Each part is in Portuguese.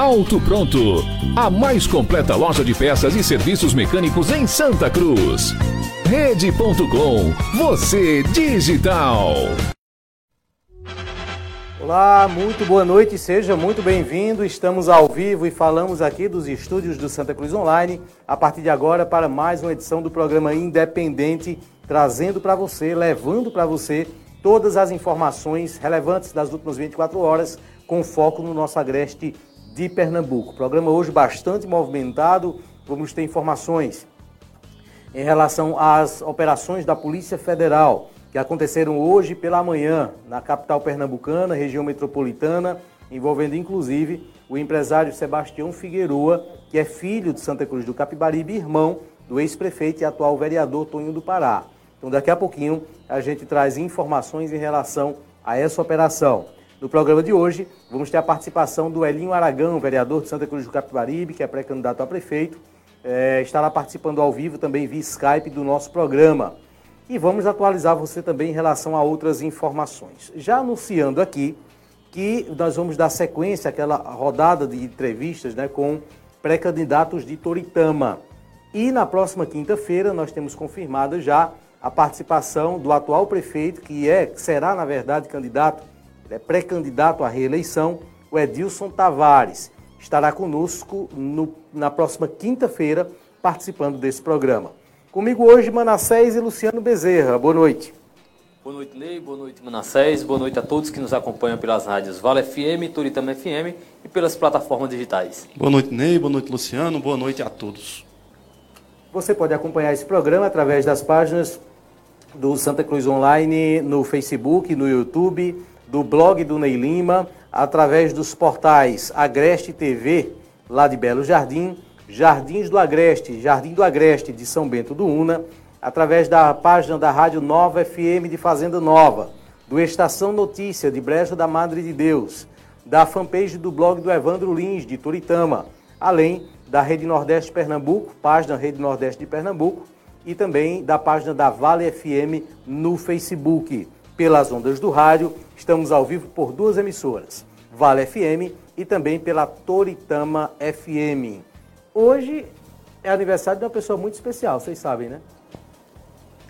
Auto Pronto, a mais completa loja de peças e serviços mecânicos em Santa Cruz. Rede.com, você digital. Olá, muito boa noite, seja muito bem-vindo. Estamos ao vivo e falamos aqui dos estúdios do Santa Cruz Online, a partir de agora para mais uma edição do programa Independente, trazendo para você, levando para você todas as informações relevantes das últimas 24 horas, com foco no nosso agreste de Pernambuco. Programa hoje bastante movimentado, vamos ter informações em relação às operações da Polícia Federal que aconteceram hoje pela manhã na capital pernambucana, região metropolitana, envolvendo inclusive o empresário Sebastião Figueroa, que é filho de Santa Cruz do Capibaribe, irmão do ex-prefeito e atual vereador Tonho do Pará. Então, daqui a pouquinho, a gente traz informações em relação a essa operação. No programa de hoje, vamos ter a participação do Elinho Aragão, vereador de Santa Cruz do Capibaribe, que é pré-candidato a prefeito. É, estará participando ao vivo também via Skype do nosso programa. E vamos atualizar você também em relação a outras informações. Já anunciando aqui que nós vamos dar sequência àquela rodada de entrevistas né, com pré-candidatos de Toritama. E na próxima quinta-feira nós temos confirmado já a participação do atual prefeito, que é, será na verdade candidato é pré-candidato à reeleição, o Edilson Tavares. Estará conosco no, na próxima quinta-feira participando desse programa. Comigo hoje, Manassés e Luciano Bezerra. Boa noite. Boa noite, Lei. Boa noite, Manassés. Boa noite a todos que nos acompanham pelas rádios Vale FM, Turitama FM e pelas plataformas digitais. Boa noite, Ney. Boa noite, Luciano. Boa noite a todos. Você pode acompanhar esse programa através das páginas do Santa Cruz Online no Facebook, no YouTube, do blog do Ney Lima, através dos portais Agreste TV, lá de Belo Jardim, Jardins do Agreste, Jardim do Agreste de São Bento do Una, através da página da Rádio Nova FM de Fazenda Nova, do Estação Notícia de Brejo da Madre de Deus, da fanpage do blog do Evandro Lins de Turitama, além da Rede Nordeste Pernambuco, página Rede Nordeste de Pernambuco, e também da página da Vale FM no Facebook pelas ondas do rádio. Estamos ao vivo por duas emissoras, Vale FM e também pela Toritama FM. Hoje é aniversário de uma pessoa muito especial, vocês sabem, né?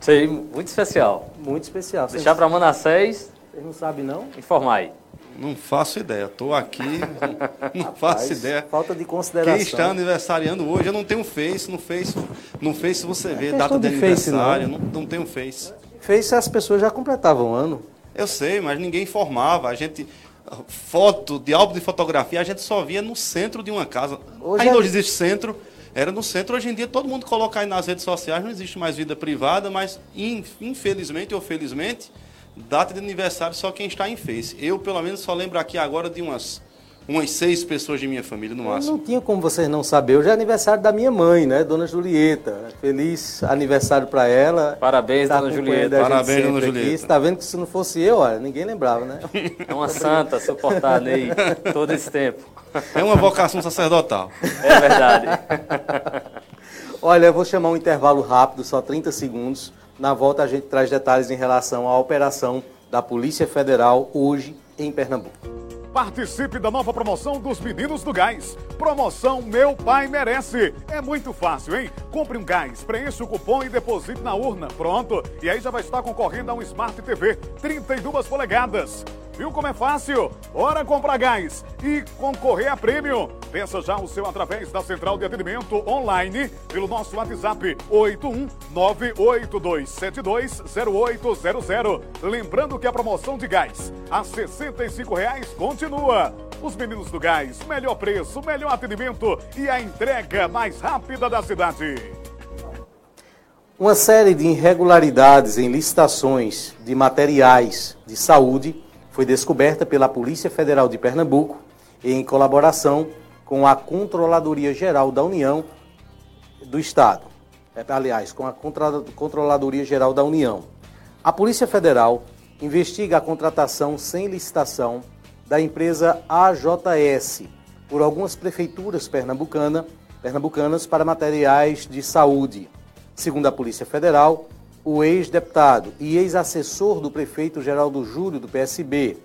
Sei, muito especial. Muito especial. Deixar para Manassés. Vocês não sabem, não? Informar aí. Não faço ideia. Estou aqui, não Rapaz, faço ideia. Falta de consideração. Quem está aniversariando hoje, eu não tenho Face. No Face, no face você vê é data de, de aniversário. Face, não. não, não tenho Face. Face as pessoas já completavam um ano. Eu sei, mas ninguém informava. A gente foto de álbum de fotografia a gente só via no centro de uma casa. Hoje Ainda é... existe centro, era no centro. Hoje em dia todo mundo coloca aí nas redes sociais, não existe mais vida privada, mas infelizmente ou felizmente, data de aniversário só quem está em Face. Eu, pelo menos, só lembro aqui agora de umas umas seis pessoas de minha família no máximo. Não tinha como vocês não saber. Hoje é aniversário da minha mãe, né? Dona Julieta. Feliz aniversário para ela. Parabéns, tá Dona Julieta. Parabéns, Dona Julieta. Você tá vendo que se não fosse eu, olha, ninguém lembrava, né? É uma santa suportar aí todo esse tempo. É uma vocação sacerdotal. É verdade. olha, eu vou chamar um intervalo rápido, só 30 segundos. Na volta a gente traz detalhes em relação à operação da Polícia Federal hoje em Pernambuco. Participe da nova promoção dos Meninos do Gás. Promoção Meu Pai Merece. É muito fácil, hein? Compre um gás, preencha o cupom e deposite na urna. Pronto. E aí já vai estar concorrendo a um Smart TV 32 polegadas. Viu como é fácil? Hora comprar gás e concorrer a prêmio. Peça já o seu através da central de atendimento online pelo nosso WhatsApp 81982720800. Lembrando que a promoção de gás a 65 reais continua. Os meninos do gás, melhor preço, melhor atendimento e a entrega mais rápida da cidade. Uma série de irregularidades em licitações de materiais de saúde foi descoberta pela Polícia Federal de Pernambuco em colaboração com a Controladoria Geral da União do Estado. É, aliás, com a Controladoria Geral da União. A Polícia Federal investiga a contratação sem licitação da empresa AJS por algumas prefeituras pernambucana, pernambucanas para materiais de saúde. Segundo a Polícia Federal, o ex-deputado e ex-assessor do prefeito Geraldo Júlio, do PSB,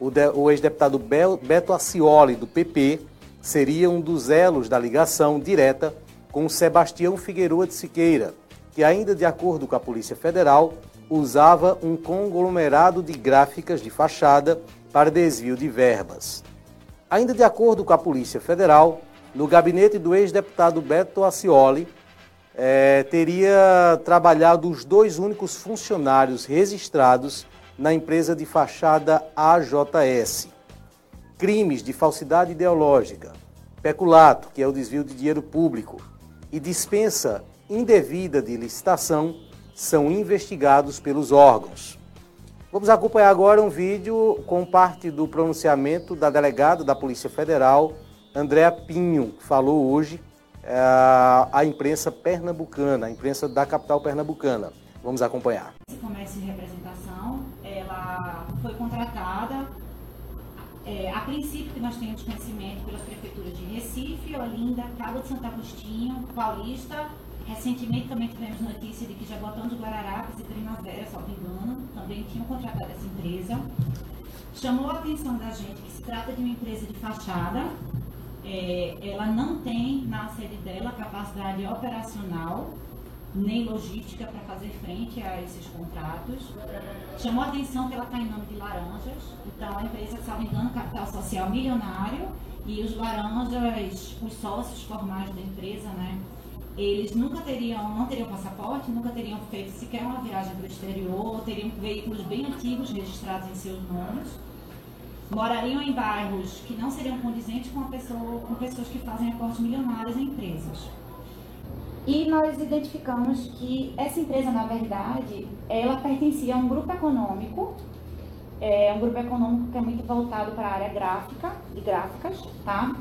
o, de, o ex-deputado Beto Acioli, do PP, seria um dos elos da ligação direta com Sebastião Figueroa de Siqueira, que, ainda de acordo com a Polícia Federal, usava um conglomerado de gráficas de fachada para desvio de verbas. Ainda de acordo com a Polícia Federal, no gabinete do ex-deputado Beto Acioli, é, teria trabalhado os dois únicos funcionários registrados na empresa de fachada AJS. Crimes de falsidade ideológica, peculato, que é o desvio de dinheiro público, e dispensa indevida de licitação são investigados pelos órgãos. Vamos acompanhar agora um vídeo com parte do pronunciamento da delegada da Polícia Federal, Andréa Pinho, que falou hoje a imprensa pernambucana, a imprensa da capital pernambucana. Vamos acompanhar. Esse comércio de representação, ela foi contratada, é, a princípio que nós temos conhecimento pelas prefeituras de Recife, Olinda, Cabo de Santo Agostinho, Paulista, recentemente também tivemos notícia de que Jabotão de Guararapes e Primavera, salvo engano, também tinham contratado essa empresa. Chamou a atenção da gente que se trata de uma empresa de fachada, é, ela não tem na sede dela capacidade operacional nem logística para fazer frente a esses contratos. Chamou a atenção que ela está em nome de laranjas, então a empresa, não engano, capital social milionário, e os laranjas, os sócios formais da empresa, né, eles nunca teriam, não teriam passaporte, nunca teriam feito sequer uma viagem para o exterior, teriam veículos bem antigos registrados em seus nomes morariam em bairros que não seriam condizentes com, pessoa, com pessoas que fazem aportes milionários em empresas. E nós identificamos que essa empresa, na verdade, ela pertencia a um grupo econômico, é um grupo econômico que é muito voltado para a área gráfica, de gráficas, tá?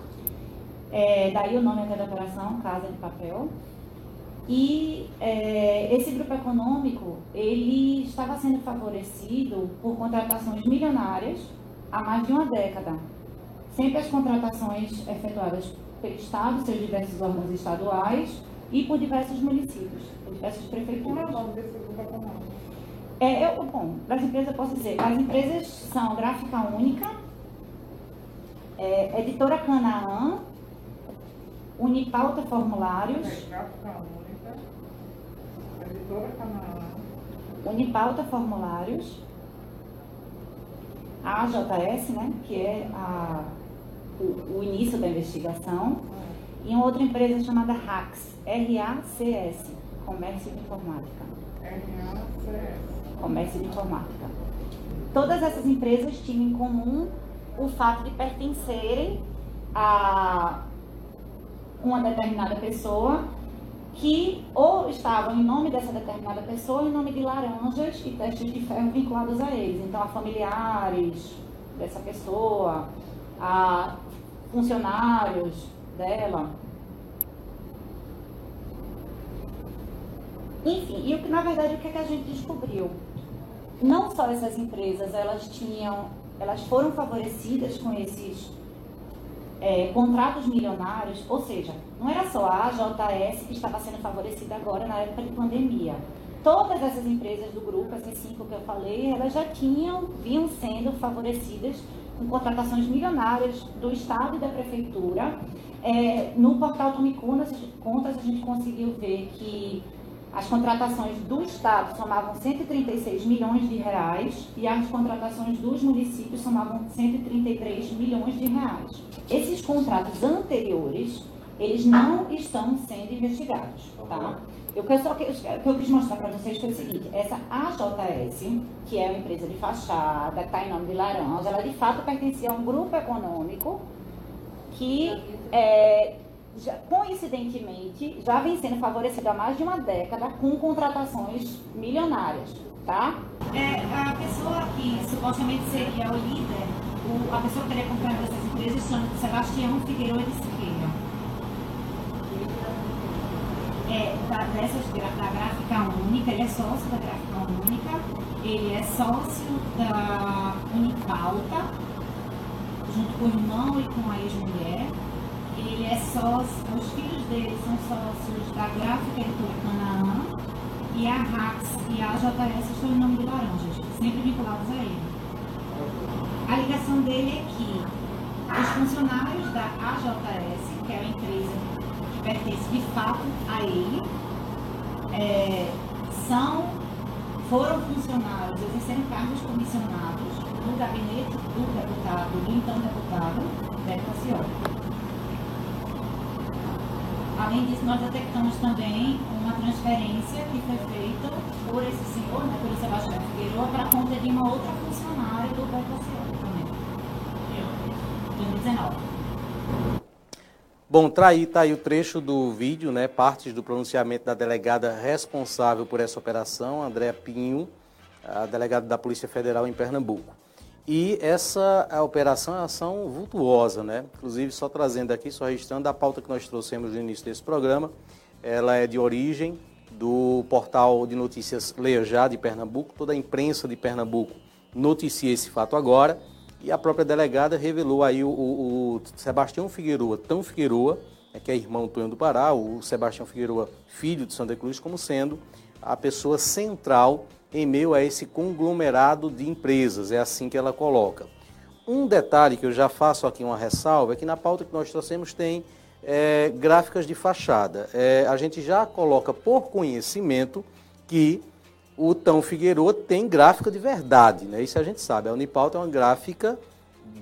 É, daí o nome até da operação, Casa de Papel. E é, esse grupo econômico, ele estava sendo favorecido por contratações milionárias há mais de uma década. Sempre as contratações efetuadas pelo Estado, seus diversos órgãos estaduais e por diversos municípios, por diversas prefeituras. É o nome desse grupo econômico? É, eu, bom, das empresas eu posso dizer, as empresas são Gráfica Única, é, Editora Canaã, Unipauta Formulários. É, Gráfica Única, Editora Canaã. Unipauta Formulários a AJS, né, que é a, o, o, início da investigação, e uma outra empresa chamada RACS, R-A-C-S, Comércio de Informática. R-A-C-S. Comércio de Informática. Todas essas empresas tinham em comum o fato de pertencerem a uma determinada pessoa que ou estavam em nome dessa determinada pessoa, em nome de laranjas e testes de ferro vinculados a eles. Então, a familiares dessa pessoa, a funcionários dela. Enfim, e o que na verdade o que, é que a gente descobriu? Não só essas empresas, elas tinham, elas foram favorecidas com esses é, contratos milionários, ou seja, não era só a AJS que estava sendo favorecida agora na época de pandemia. Todas essas empresas do grupo, essas cinco que eu falei, elas já tinham, vinham sendo favorecidas com contratações milionárias do Estado e da Prefeitura É, no portal Tome Contas, a gente conseguiu ver que as contratações do Estado somavam 136 milhões de reais e as contratações dos municípios somavam 133 milhões de reais. Esses contratos anteriores, eles não estão sendo investigados, tá? Eu que, só, o que eu quis mostrar para vocês foi o seguinte, essa AJS, que é uma empresa de fachada, que está em nome de Laranja, ela de fato pertencia a um grupo econômico que é, já, coincidentemente, já vem sendo favorecido há mais de uma década com contratações milionárias, tá? É, a pessoa que supostamente seria o líder, o, a pessoa que teria comprado essas empresas chama Sebastião Figueiredo Siqueira. É, da, dessas, da Gráfica Única, ele é sócio da Gráfica Única, ele é sócio da Unipauta, junto com o irmão e com a ex-mulher ele é sócio, os filhos dele são sócios da Gráfica Editora Canaã e a RAX e a JS estão em nome de Laranjas, sempre vinculados a ele. A ligação dele é que os funcionários da AJS, que é uma empresa pertence de fato a ele, é, são, foram funcionários, exerceram cargos comissionados no gabinete do deputado, do então deputado, Beto Cassioli. Além disso, nós detectamos também uma transferência que foi feita por esse senhor, né, pelo Sebastião Figueiredo, para a conta de uma outra funcionária do Beto também. 2019. Bom, tá aí, tá aí o trecho do vídeo, né, partes do pronunciamento da delegada responsável por essa operação, Andréa Pinho, a delegada da Polícia Federal em Pernambuco. E essa a operação é uma ação vultuosa, né? Inclusive, só trazendo aqui, só registrando a pauta que nós trouxemos no início desse programa, ela é de origem do portal de notícias Leia de Pernambuco, toda a imprensa de Pernambuco noticia esse fato agora, e a própria delegada revelou aí o, o, o Sebastião Figueroa, tão Figueroa, né, que é irmão Tonho do Pará, o Sebastião Figueroa, filho de Santa Cruz, como sendo a pessoa central em meio a esse conglomerado de empresas, é assim que ela coloca. Um detalhe que eu já faço aqui uma ressalva é que na pauta que nós trouxemos tem é, gráficas de fachada. É, a gente já coloca por conhecimento que o Tão Figueiredo tem gráfica de verdade, né? isso a gente sabe. A Unipauta é uma gráfica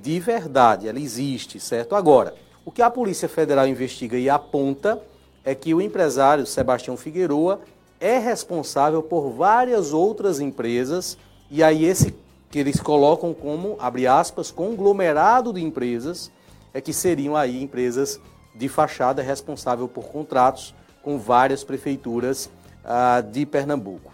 de verdade, ela existe, certo? Agora, o que a Polícia Federal investiga e aponta é que o empresário Sebastião Figueroa é responsável por várias outras empresas, e aí esse que eles colocam como, abre aspas, conglomerado de empresas, é que seriam aí empresas de fachada responsável por contratos com várias prefeituras ah, de Pernambuco.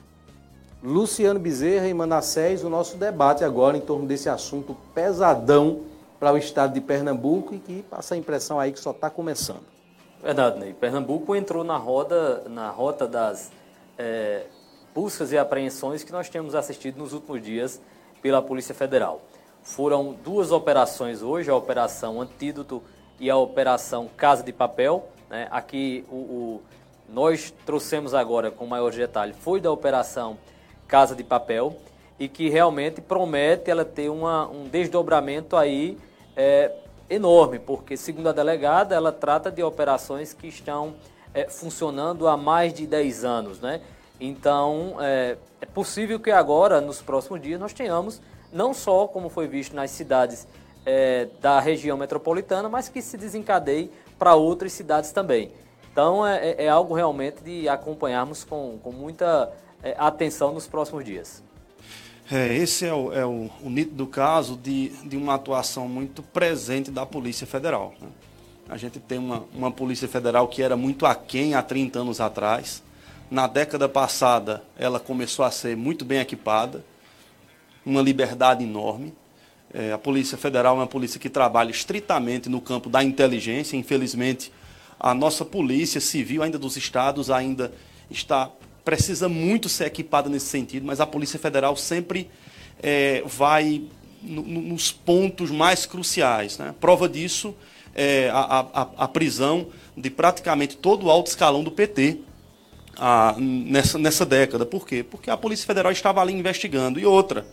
Luciano Bezerra e Manassés, o nosso debate agora em torno desse assunto pesadão para o estado de Pernambuco e que passa a impressão aí que só está começando. Verdade, Ney. Pernambuco entrou na roda, na rota das é, buscas e apreensões que nós temos assistido nos últimos dias pela Polícia Federal. Foram duas operações hoje, a Operação Antídoto e a Operação Casa de Papel. Né? Aqui o, o, nós trouxemos agora com maior detalhe, foi da Operação Casa de Papel e que realmente promete ela ter uma, um desdobramento aí é, enorme, porque segundo a delegada, ela trata de operações que estão é, funcionando há mais de 10 anos, né? Então, é, é, possível que agora, nos próximos dias, nós tenhamos, não só como foi visto nas cidades é, da região metropolitana, mas que se desencadeie para outras cidades também. Então, é, é, é, algo realmente de acompanharmos com, com muita é, atenção nos próximos dias. É, esse é o, é o, o caso de, de uma atuação muito presente da Polícia Federal. Né? A gente tem uma, uma Polícia Federal que era muito aquém há 30 anos atrás. Na década passada, ela começou a ser muito bem equipada, uma liberdade enorme. É, a Polícia Federal é uma polícia que trabalha estritamente no campo da inteligência. Infelizmente, a nossa Polícia Civil, ainda dos estados, ainda está precisa muito ser equipada nesse sentido, mas a Polícia Federal sempre é, vai no, nos pontos mais cruciais. Né? Prova disso é, a, a, a, prisão de praticamente todo o alto escalão do PT nessa, nessa década. Por quê? Porque a Polícia Federal estava ali investigando. E outra,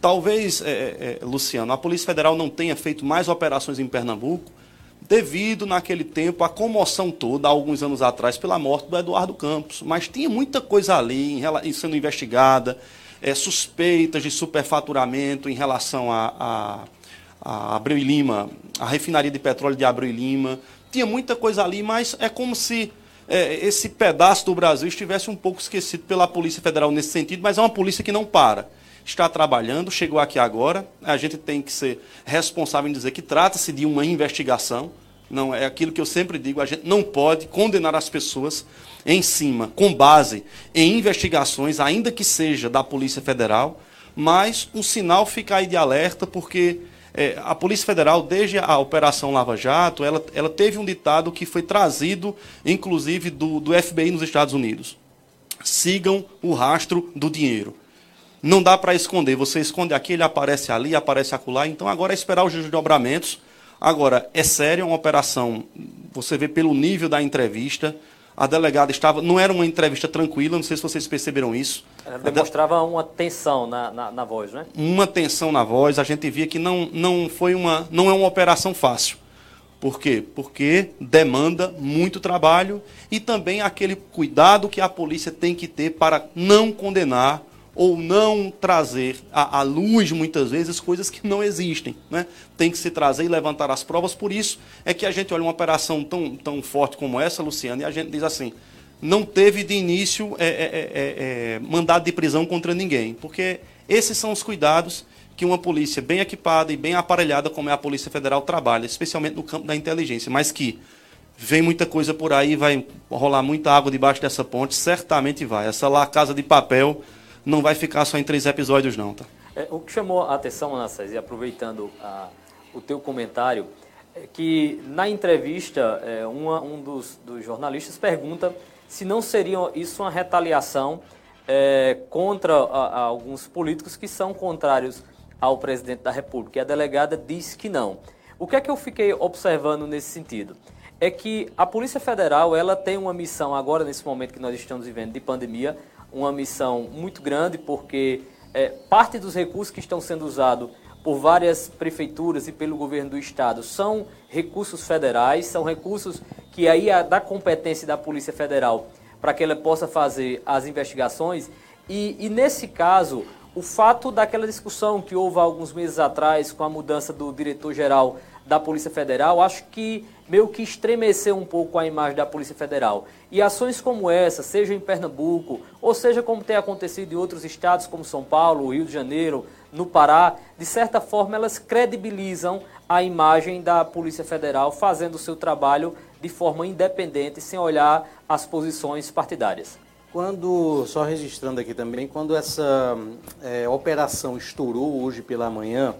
talvez, é, é, é Luciano, a Polícia Federal não tenha feito mais operações em Pernambuco, devido naquele tempo à comoção toda, alguns anos atrás, pela morte do Eduardo Campos. Mas tinha muita coisa ali sendo investigada, é, suspeitas de superfaturamento em relação a, a, a Abreu e Lima, a refinaria de petróleo de Abreu e Lima. Tinha muita coisa ali, mas é como se é, esse pedaço do Brasil estivesse um pouco esquecido pela Polícia Federal nesse sentido, mas é uma polícia que não para está trabalhando, chegou aqui agora. A gente tem que ser responsável em dizer que trata-se de uma investigação. Não é aquilo que eu sempre digo, a gente não pode condenar as pessoas em cima, com base em investigações, ainda que seja da Polícia Federal, mas um sinal fica aí de alerta, porque é, a Polícia Federal, desde a Operação Lava Jato, ela, ela teve um ditado que foi trazido, inclusive, do, do FBI nos Estados Unidos. Sigam o rastro do dinheiro. Não dá para esconder. Você esconde aqui, ele aparece ali, aparece acolá. Então agora é esperar os desdobramentos. Agora, é sério, é uma operação. Você vê pelo nível da entrevista. A delegada estava. Não era uma entrevista tranquila, não sei se vocês perceberam isso. Ela demonstrava uma tensão na, na, na, voz, né? Uma tensão na voz. A gente via que não, não foi uma. não é uma operação fácil. Por quê? Porque demanda muito trabalho e também aquele cuidado que a polícia tem que ter para não condenar ou não trazer à, luz, muitas vezes, coisas que não existem. Né? Tem que se trazer e levantar as provas. Por isso é que a gente olha uma operação tão, tão forte como essa, Luciana, e a gente diz assim: não teve de início é, é, é, é, mandado de prisão contra ninguém, porque esses são os cuidados que uma polícia bem equipada e bem aparelhada, como é a Polícia Federal, trabalha, especialmente no campo da inteligência, mas que vem muita coisa por aí, vai rolar muita água debaixo dessa ponte, certamente vai. Essa lá, Casa de Papel, não vai ficar só em três episódios, não, tá? É, o que chamou a atenção, Anastasia, e aproveitando a, o teu comentário, é que na entrevista, é, uma, um dos, dos, jornalistas pergunta se não seria isso uma retaliação é, contra a, a alguns políticos que são contrários ao presidente da República. E a delegada disse que não. O que é que eu fiquei observando nesse sentido? É que a Polícia Federal ela tem uma missão agora, nesse momento que nós estamos vivendo de pandemia, uma missão muito grande, porque é, parte dos recursos que estão sendo usados por várias prefeituras e pelo governo do estado são recursos federais, são recursos que aí é da competência da Polícia Federal para que ela possa fazer as investigações. E, e nesse caso, o fato daquela discussão que houve alguns meses atrás com a mudança do diretor-geral da Polícia Federal, acho que meio que estremeceu um pouco a imagem da Polícia Federal. E ações como essa, seja em Pernambuco, ou seja como tem acontecido em outros estados como São Paulo, Rio de Janeiro, no Pará, de certa forma elas credibilizam a imagem da Polícia Federal fazendo o seu trabalho de forma independente, sem olhar as posições partidárias. Quando, só registrando aqui também, quando essa é, operação estourou hoje pela manhã,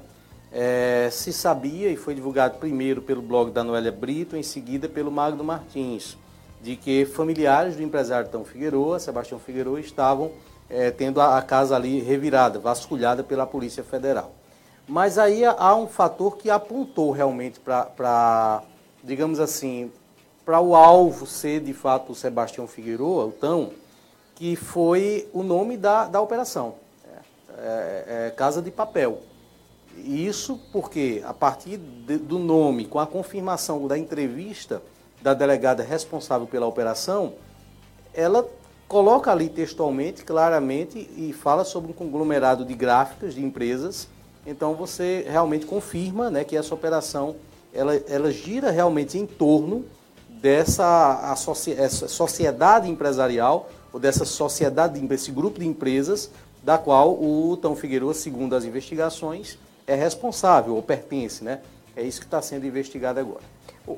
é, se sabia, e foi divulgado primeiro pelo blog da Noélia Brito, em seguida pelo Magno Martins, de que familiares do empresário Tão Figueroa, Sebastião Figueroa, estavam é, tendo a, a, casa ali revirada, vasculhada pela Polícia Federal. Mas aí há um fator que apontou realmente para, digamos assim, para o alvo ser de fato o Sebastião Figueroa, o Tão, que foi o nome da, da operação, é, é, é Casa de Papel. Isso porque, a partir de, do nome, com a confirmação da entrevista da delegada responsável pela operação, ela coloca ali textualmente, claramente, e fala sobre um conglomerado de gráficas de empresas. Então você realmente confirma né, que essa operação ela, ela gira realmente em torno dessa sociedade empresarial, ou dessa sociedade, desse grupo de empresas, da qual o Tão Figueiredo, segundo as investigações, é responsável ou pertence, né? É isso que está sendo investigado agora.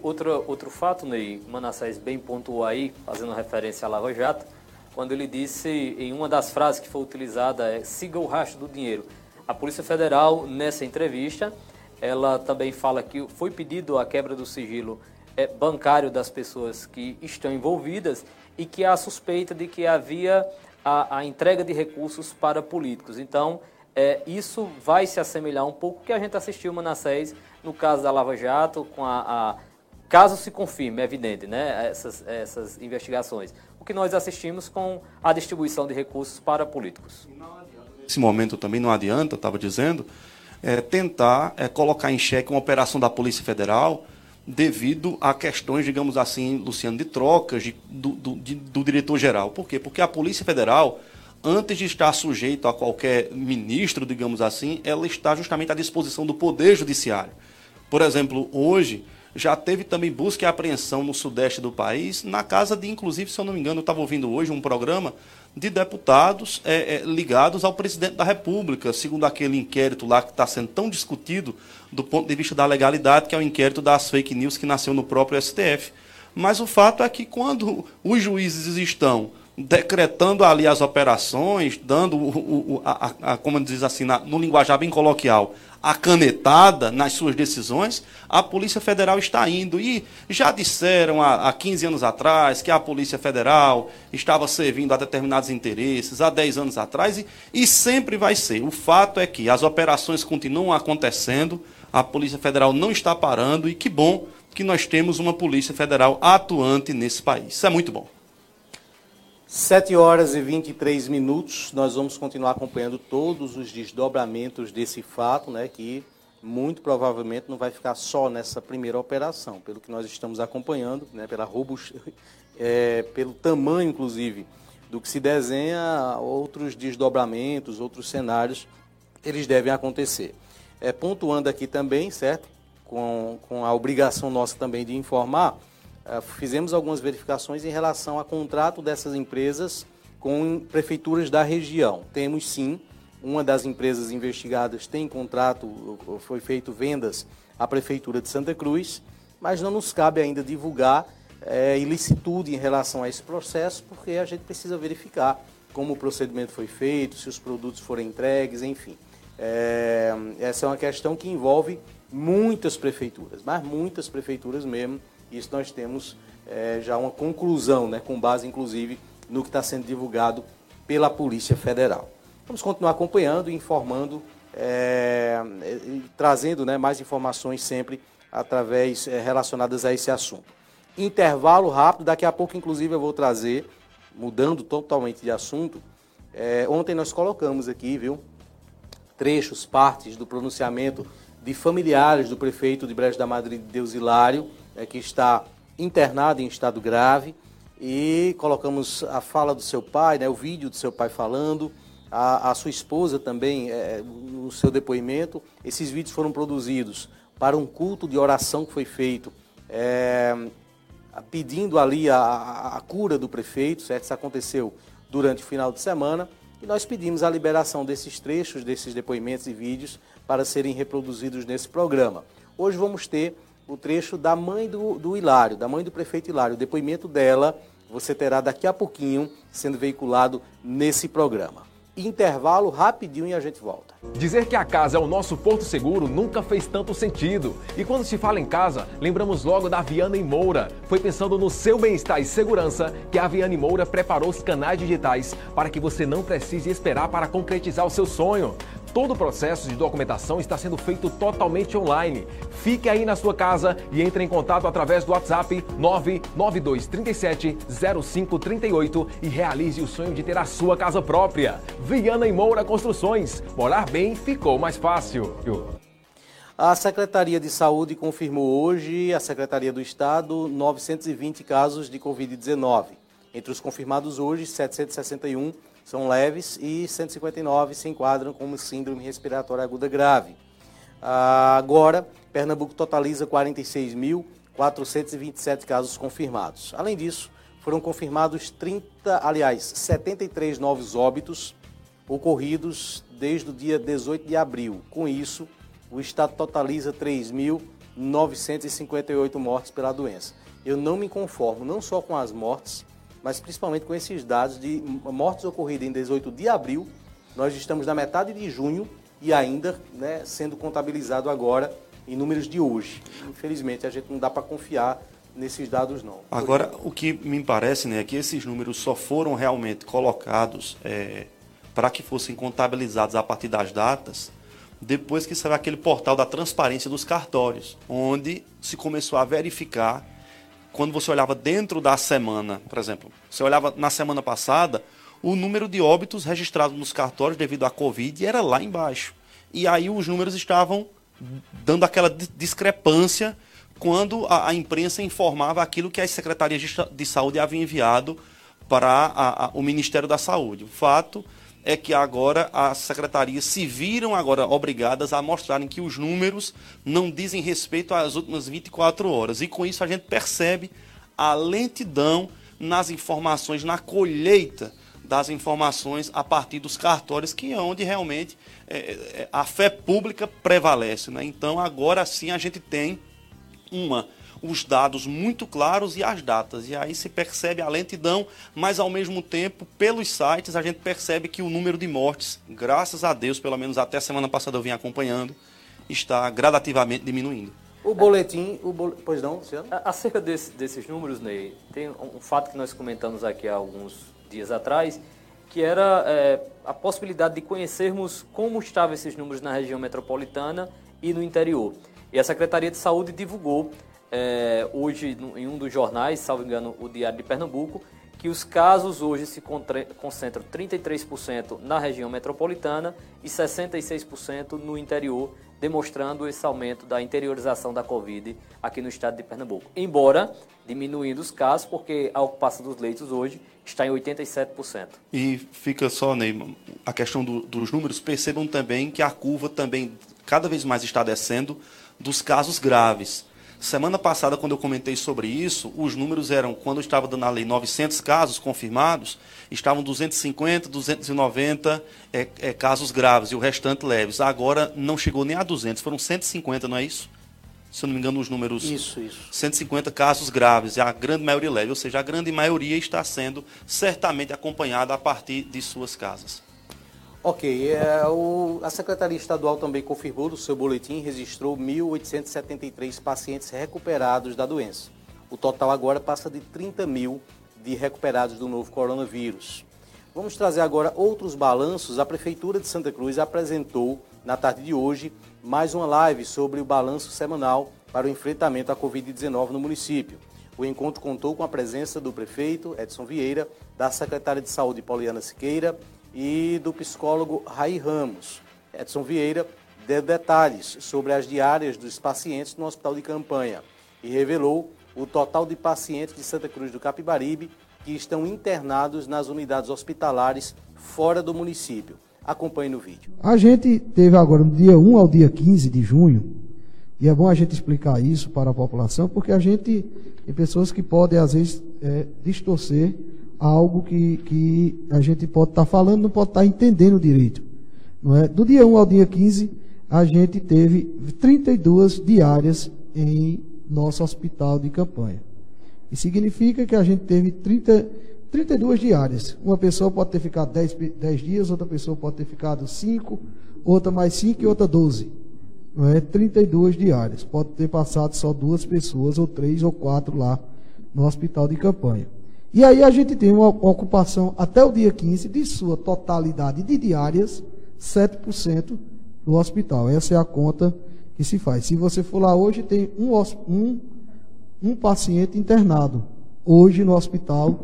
Outro, outro fato, Ney, Manassés bem pontuou aí, fazendo referência à Lava Jato, quando ele disse, em uma das frases que foi utilizada, é siga o rastro do dinheiro. A Polícia Federal, nessa entrevista, ela também fala que foi pedido a quebra do sigilo é, bancário das pessoas que estão envolvidas e que há suspeita de que havia a, a entrega de recursos para políticos. Então, é, isso vai se assemelhar um pouco que a gente assistiu Manassés no caso da Lava Jato, com a, a caso se confirme, é evidente, né, essas, essas investigações. O que nós assistimos com a distribuição de recursos para políticos. Nesse momento também não adianta, estava dizendo, é, tentar é, colocar em xeque uma operação da Polícia Federal devido a questões, digamos assim, Luciano, de trocas de, do, do, do diretor-geral. Por quê? Porque a Polícia Federal, antes de estar sujeito a qualquer ministro, digamos assim, ela está justamente à disposição do Poder Judiciário. Por exemplo, hoje já teve também busca e apreensão no sudeste do país, na casa de, inclusive, se eu não me engano, eu estava ouvindo hoje um programa de deputados é, é, ligados ao presidente da República, segundo aquele inquérito lá que está sendo tão discutido do ponto de vista da legalidade, que é o inquérito das fake news que nasceu no próprio STF. Mas o fato é que quando os juízes estão decretando ali as operações, dando, o, o, a, a, como diz assim, na, no linguajar bem coloquial, a canetada nas suas decisões, a Polícia Federal está indo. E já disseram há, há 15 anos atrás que a Polícia Federal estava servindo a determinados interesses, há 10 anos atrás, e, e sempre vai ser. O fato é que as operações continuam acontecendo, a Polícia Federal não está parando, e que bom que nós temos uma Polícia Federal atuante nesse país. Isso é muito bom. 7 horas e 23 minutos, nós vamos continuar acompanhando todos os desdobramentos desse fato, né, que muito provavelmente não vai ficar só nessa primeira operação, pelo que nós estamos acompanhando, né, pela robust... é, pelo tamanho, inclusive, do que se desenha, outros desdobramentos, outros cenários, eles devem acontecer. É, pontuando aqui também, certo, com, com a obrigação nossa também de informar, fizemos algumas verificações em relação ao contrato dessas empresas com prefeituras da região. Temos sim, uma das empresas investigadas tem contrato, foi feito vendas à prefeitura de Santa Cruz, mas não nos cabe ainda divulgar é, ilicitude em relação a esse processo, porque a gente precisa verificar como o procedimento foi feito, se os produtos foram entregues, enfim. É, essa é uma questão que envolve muitas prefeituras, mas muitas prefeituras mesmo, isso nós temos é, já uma conclusão, né, com base inclusive no que está sendo divulgado pela Polícia Federal. Vamos continuar acompanhando e informando, é, e trazendo né, mais informações sempre através é, relacionadas a esse assunto. Intervalo rápido, daqui a pouco inclusive eu vou trazer, mudando totalmente de assunto, é, ontem nós colocamos aqui, viu, trechos, partes do pronunciamento de familiares do prefeito de Brejo da Madre Deus Hilário, é, que está internado em estado grave e colocamos a fala do seu pai, né, o vídeo do seu pai falando, a, a sua esposa também é, no seu depoimento. Esses vídeos foram produzidos para um culto de oração que foi feito, é, pedindo ali a, a, cura do prefeito, certo? Isso aconteceu durante o final de semana. E nós pedimos a liberação desses trechos, desses depoimentos e vídeos para serem reproduzidos nesse programa. Hoje vamos ter o trecho da mãe do, do Hilário, da mãe do prefeito Hilário. O depoimento dela você terá daqui a pouquinho sendo veiculado nesse programa. Intervalo rapidinho e a gente volta. Dizer que a casa é o nosso porto seguro nunca fez tanto sentido. E quando se fala em casa, lembramos logo da Viana e Moura. Foi pensando no seu bem-estar e segurança que a Viana e Moura preparou os canais digitais para que você não precise esperar para concretizar o seu sonho. Todo o processo de documentação está sendo feito totalmente online. Fique aí na sua casa e entre em contato através do WhatsApp 99237 0538 e realize o sonho de ter a sua casa própria. Viana e Moura Construções. Morar bem ficou mais fácil. A Secretaria de Saúde confirmou hoje, a Secretaria do Estado, 920 casos de Covid-19. Entre os confirmados hoje, 761 são leves e 159 se enquadram como síndrome respiratória aguda grave. Ah, agora, Pernambuco totaliza 46.427 casos confirmados. Além disso, foram confirmados 30, aliás, 73 novos óbitos ocorridos desde o dia 18 de abril. Com isso, o estado totaliza 3.958 mortes pela doença. Eu não me conformo não só com as mortes, mas principalmente com esses dados de mortes ocorridas em 18 de abril, nós estamos na metade de junho e ainda né, sendo contabilizado agora em números de hoje. Infelizmente, a gente não dá para confiar nesses dados, não. Agora, o que me parece né, é que esses números só foram realmente colocados é, para que fossem contabilizados a partir das datas depois que saiu aquele portal da transparência dos cartórios, onde se começou a verificar quando você olhava dentro da semana, por exemplo, você olhava na semana passada, o número de óbitos registrados nos cartórios devido à Covid era lá embaixo. E aí os números estavam dando aquela discrepância quando a, a imprensa informava aquilo que as secretarias de, de saúde haviam enviado para a, a, o Ministério da Saúde. O fato é que agora as secretarias se viram agora obrigadas a mostrarem que os números não dizem respeito às últimas 24 horas. E com isso a gente percebe a lentidão nas informações, na colheita das informações a partir dos cartórios, que é onde realmente é, é, a fé pública prevalece. Né? Então agora sim a gente tem uma os dados muito claros e as datas. E aí se percebe a lentidão, mas ao mesmo tempo, pelos sites, a gente percebe que o número de mortes, graças a Deus, pelo menos até a semana passada eu vim acompanhando, está gradativamente diminuindo. O boletim, o bol... pois não, Luciano? Acerca desse, desses números, Ney, tem um fato que nós comentamos aqui há alguns dias atrás, que era é, a possibilidade de conhecermos como estavam esses números na região metropolitana e no interior. E a Secretaria de Saúde divulgou é, hoje em um dos jornais, salvo engano, o Diário de Pernambuco, que os casos hoje se concentram 33% na região metropolitana e 66% no interior, demonstrando esse aumento da interiorização da Covid aqui no estado de Pernambuco. Embora diminuindo os casos, porque a ocupação dos leitos hoje está em 87%. E fica só, Ney, a questão do, dos números, percebam também que a curva também cada vez mais está descendo dos casos graves. Semana passada, quando eu comentei sobre isso, os números eram, quando eu estava dando a lei 900 casos confirmados, estavam 250, 290 é, é, casos graves e o restante leves. Agora não chegou nem a 200, foram 150, não é isso? Se eu não me engano, os números. Isso, isso. 150 casos graves, e a grande maioria leve, ou seja, a grande maioria está sendo certamente acompanhada a partir de suas casas. Ok, é, o, a Secretaria Estadual também confirmou no seu boletim registrou 1.873 pacientes recuperados da doença. O total agora passa de 30 mil de recuperados do novo coronavírus. Vamos trazer agora outros balanços. A Prefeitura de Santa Cruz apresentou na tarde de hoje mais uma live sobre o balanço semanal para o enfrentamento à Covid-19 no município. O encontro contou com a presença do prefeito Edson Vieira, da secretária de Saúde Poliana Siqueira e do psicólogo Rai Ramos. Edson Vieira deu detalhes sobre as diárias dos pacientes no hospital de campanha e revelou o total de pacientes de Santa Cruz do Capibaribe que estão internados nas unidades hospitalares fora do município. Acompanhe no vídeo. A gente teve agora do dia 1 ao dia 15 de junho, e é bom a gente explicar isso para a população, porque a gente tem pessoas que podem, às vezes, é, distorcer algo que, que a gente pode estar tá falando, não pode estar tá entendendo direito. Não é? Do dia 1 ao dia 15, a gente teve 32 diárias em nosso hospital de campanha. E significa que a gente teve 30, 32 diárias. Uma pessoa pode ter ficado 10, 10 dias, outra pessoa pode ter ficado 5, outra mais 5 e outra 12. Não é? 32 diárias. Pode ter passado só duas pessoas, ou três ou quatro lá no hospital de campanha. E aí a gente tem uma ocupação até o dia 15 de sua totalidade de diárias, 7% do hospital. Essa é a conta que se faz. Se você for lá hoje, tem um, um, um paciente internado, hoje no hospital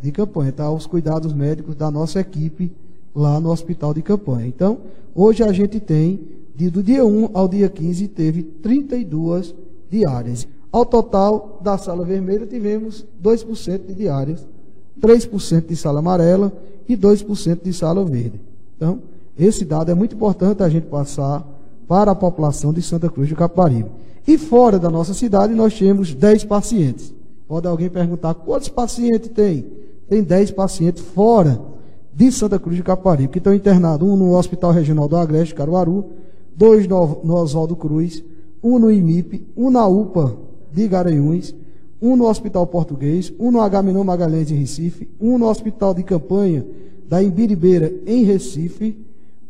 de campanha. Está os cuidados médicos da nossa equipe lá no hospital de campanha. Então, hoje a gente tem, de, do dia 1 ao dia 15, teve 32 diárias. Ao total da sala vermelha, tivemos 2% de diárias, 3% de sala amarela e 2% de sala verde. Então, esse dado é muito importante a gente passar para a população de Santa Cruz do Caparibe. E fora da nossa cidade, nós temos 10 pacientes. Pode alguém perguntar quantos pacientes tem? Tem 10 pacientes fora de Santa Cruz de Caparibe, que estão internados, um no Hospital Regional do Agreste, Caruaru, dois no, no Oswaldo Cruz, um no IMIP, um na UPA de Garanhuns, um no Hospital Português, um no Agamenon Magalhães em Recife, um no Hospital de Campanha da Imbiribeira em Recife,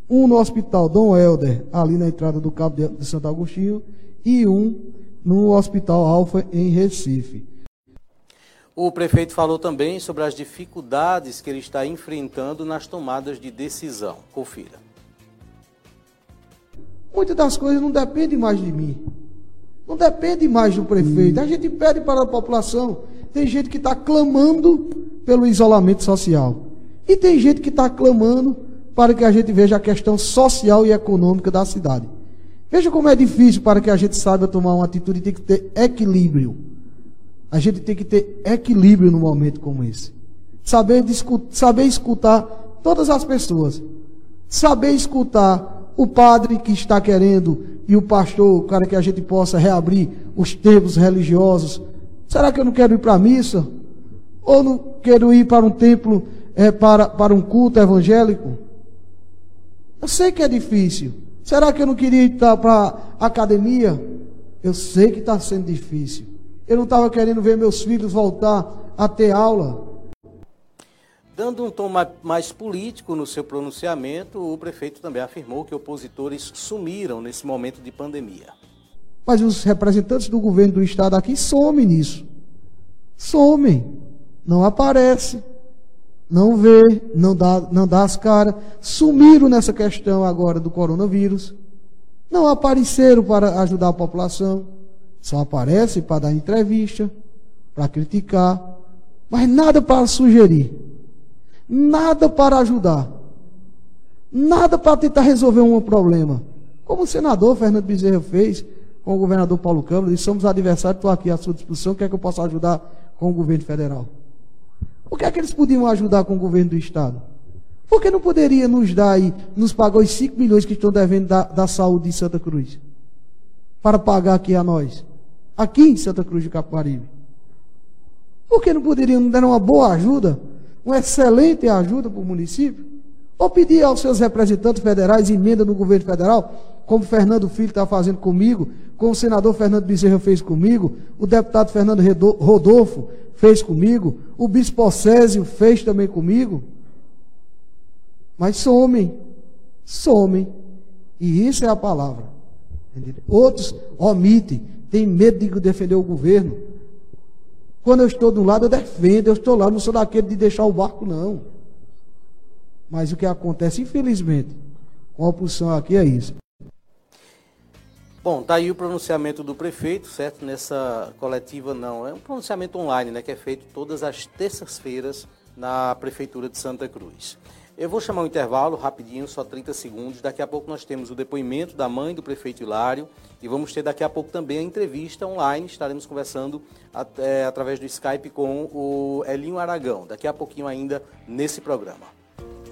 um no Hospital Dom Helder, ali na entrada do Cabo de, de Santo Agostinho, e um no Hospital Alfa em Recife. O prefeito falou também sobre as dificuldades que ele está enfrentando nas tomadas de decisão. Confira. Muitas das coisas não dependem mais de mim. Não depende mais do prefeito. A gente pede para a população. Tem gente que está clamando pelo isolamento social. E tem gente que está clamando para que a gente veja a questão social e econômica da cidade. Veja como é difícil para que a gente saiba tomar uma atitude, tem que ter equilíbrio. A gente tem que ter equilíbrio num momento como esse. Saber, saber escutar todas as pessoas. Saber escutar o padre que está querendo e o pastor, para que a gente possa reabrir os templos religiosos. Será que eu não quero ir para a missa? Ou não quero ir para um templo, é, para, para um culto evangélico? Eu sei que é difícil. Será que eu não queria ir para a academia? Eu sei que está sendo difícil. Eu não estava querendo ver meus filhos voltar a ter aula. Dando um tom mais político no seu pronunciamento, o prefeito também afirmou que opositores sumiram nesse momento de pandemia. Mas os representantes do governo do estado aqui somem nisso. Somem. Não aparece. Não vê, não dá, não dá as caras. Sumiram nessa questão agora do coronavírus. Não apareceram para ajudar a população. Só aparecem para dar entrevista, para criticar, mas nada para sugerir. Nada para ajudar. Nada para tentar resolver um problema. Como o senador Fernando Bezerra fez com o governador Paulo Câmara, disse, somos adversários, estou aqui à sua disposição, quer que eu possa ajudar com o governo federal? Por que é que eles podiam ajudar com o governo do Estado? Por que não poderia nos dar aí, nos pagar os 5 milhões que estão devendo da, da saúde em Santa Cruz? Para pagar aqui a nós. Aqui em Santa Cruz de Caparibe. Por que não poderiam dar uma boa ajuda uma excelente ajuda para o município, ou pedir aos seus representantes federais emenda no governo federal, como Fernando Filho está fazendo comigo, como o senador Fernando Bezerra fez comigo, o deputado Fernando Rodolfo fez comigo, o bispo Césio fez também comigo. Mas somem, somem. E isso é a palavra. Outros omitem, têm medo de defender o governo. Quando eu estou do lado, eu defendo, eu estou lá, não sou daquele de deixar o barco, não. Mas o que acontece, infelizmente, com a oposição aqui é isso. Bom, tá aí o pronunciamento do prefeito, certo? Nessa coletiva não, é um pronunciamento online, né, que é feito todas as terças-feiras na prefeitura de Santa Cruz. Eu vou chamar um intervalo rapidinho, só 30 segundos. Daqui a pouco nós temos o depoimento da mãe do prefeito Hilário e vamos ter daqui a pouco também a entrevista online. Estaremos conversando é, através do Skype com o Elinho Aragão. Daqui a pouquinho ainda nesse programa.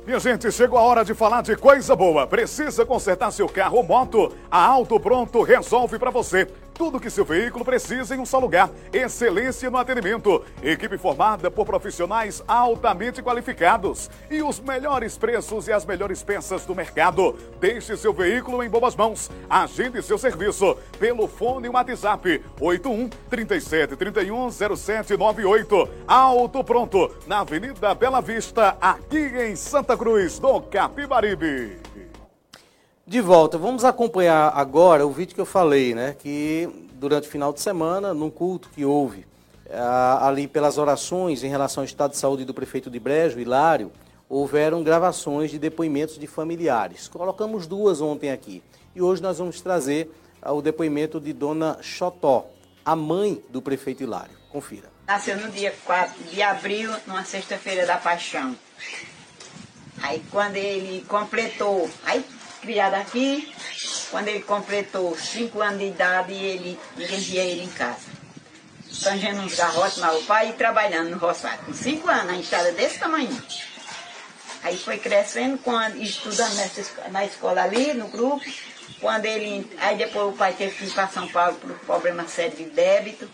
Minha gente, chegou a hora de falar de coisa boa. Precisa consertar seu carro ou moto? A Auto Pronto resolve para você tudo que seu veículo precisa em um só lugar. Excelência no atendimento. Equipe formada por profissionais altamente qualificados. E os melhores preços e as melhores peças do mercado. Deixe seu veículo em boas mãos. Agende seu serviço pelo fone WhatsApp 81 37 31 0798. Auto Pronto, na Avenida Bela Vista, aqui em Santa Cruz, do Capibaribe. De volta, vamos acompanhar agora o vídeo que eu falei, né? Que durante o final de semana, num culto que houve ah, ali pelas orações em relação ao estado de saúde do prefeito de Brejo, Hilário, houveram gravações de depoimentos de familiares. Colocamos duas ontem aqui. E hoje nós vamos trazer ah, o depoimento de Dona Xotó, a mãe do prefeito Hilário. Confira. Nasceu no dia 4 de abril, numa sexta-feira da paixão. Aí quando ele completou, aí criado aqui. Quando ele completou cinco anos de idade, ele, via ele em casa. Tangendo uns garrotes no pai e trabalhando no roçado. Com cinco anos, a estrada desse tamanho. Aí foi crescendo, quando, estudando nessa, na escola ali, no grupo. Quando ele. Aí depois o pai teve que ir para São Paulo por problema sério de débito.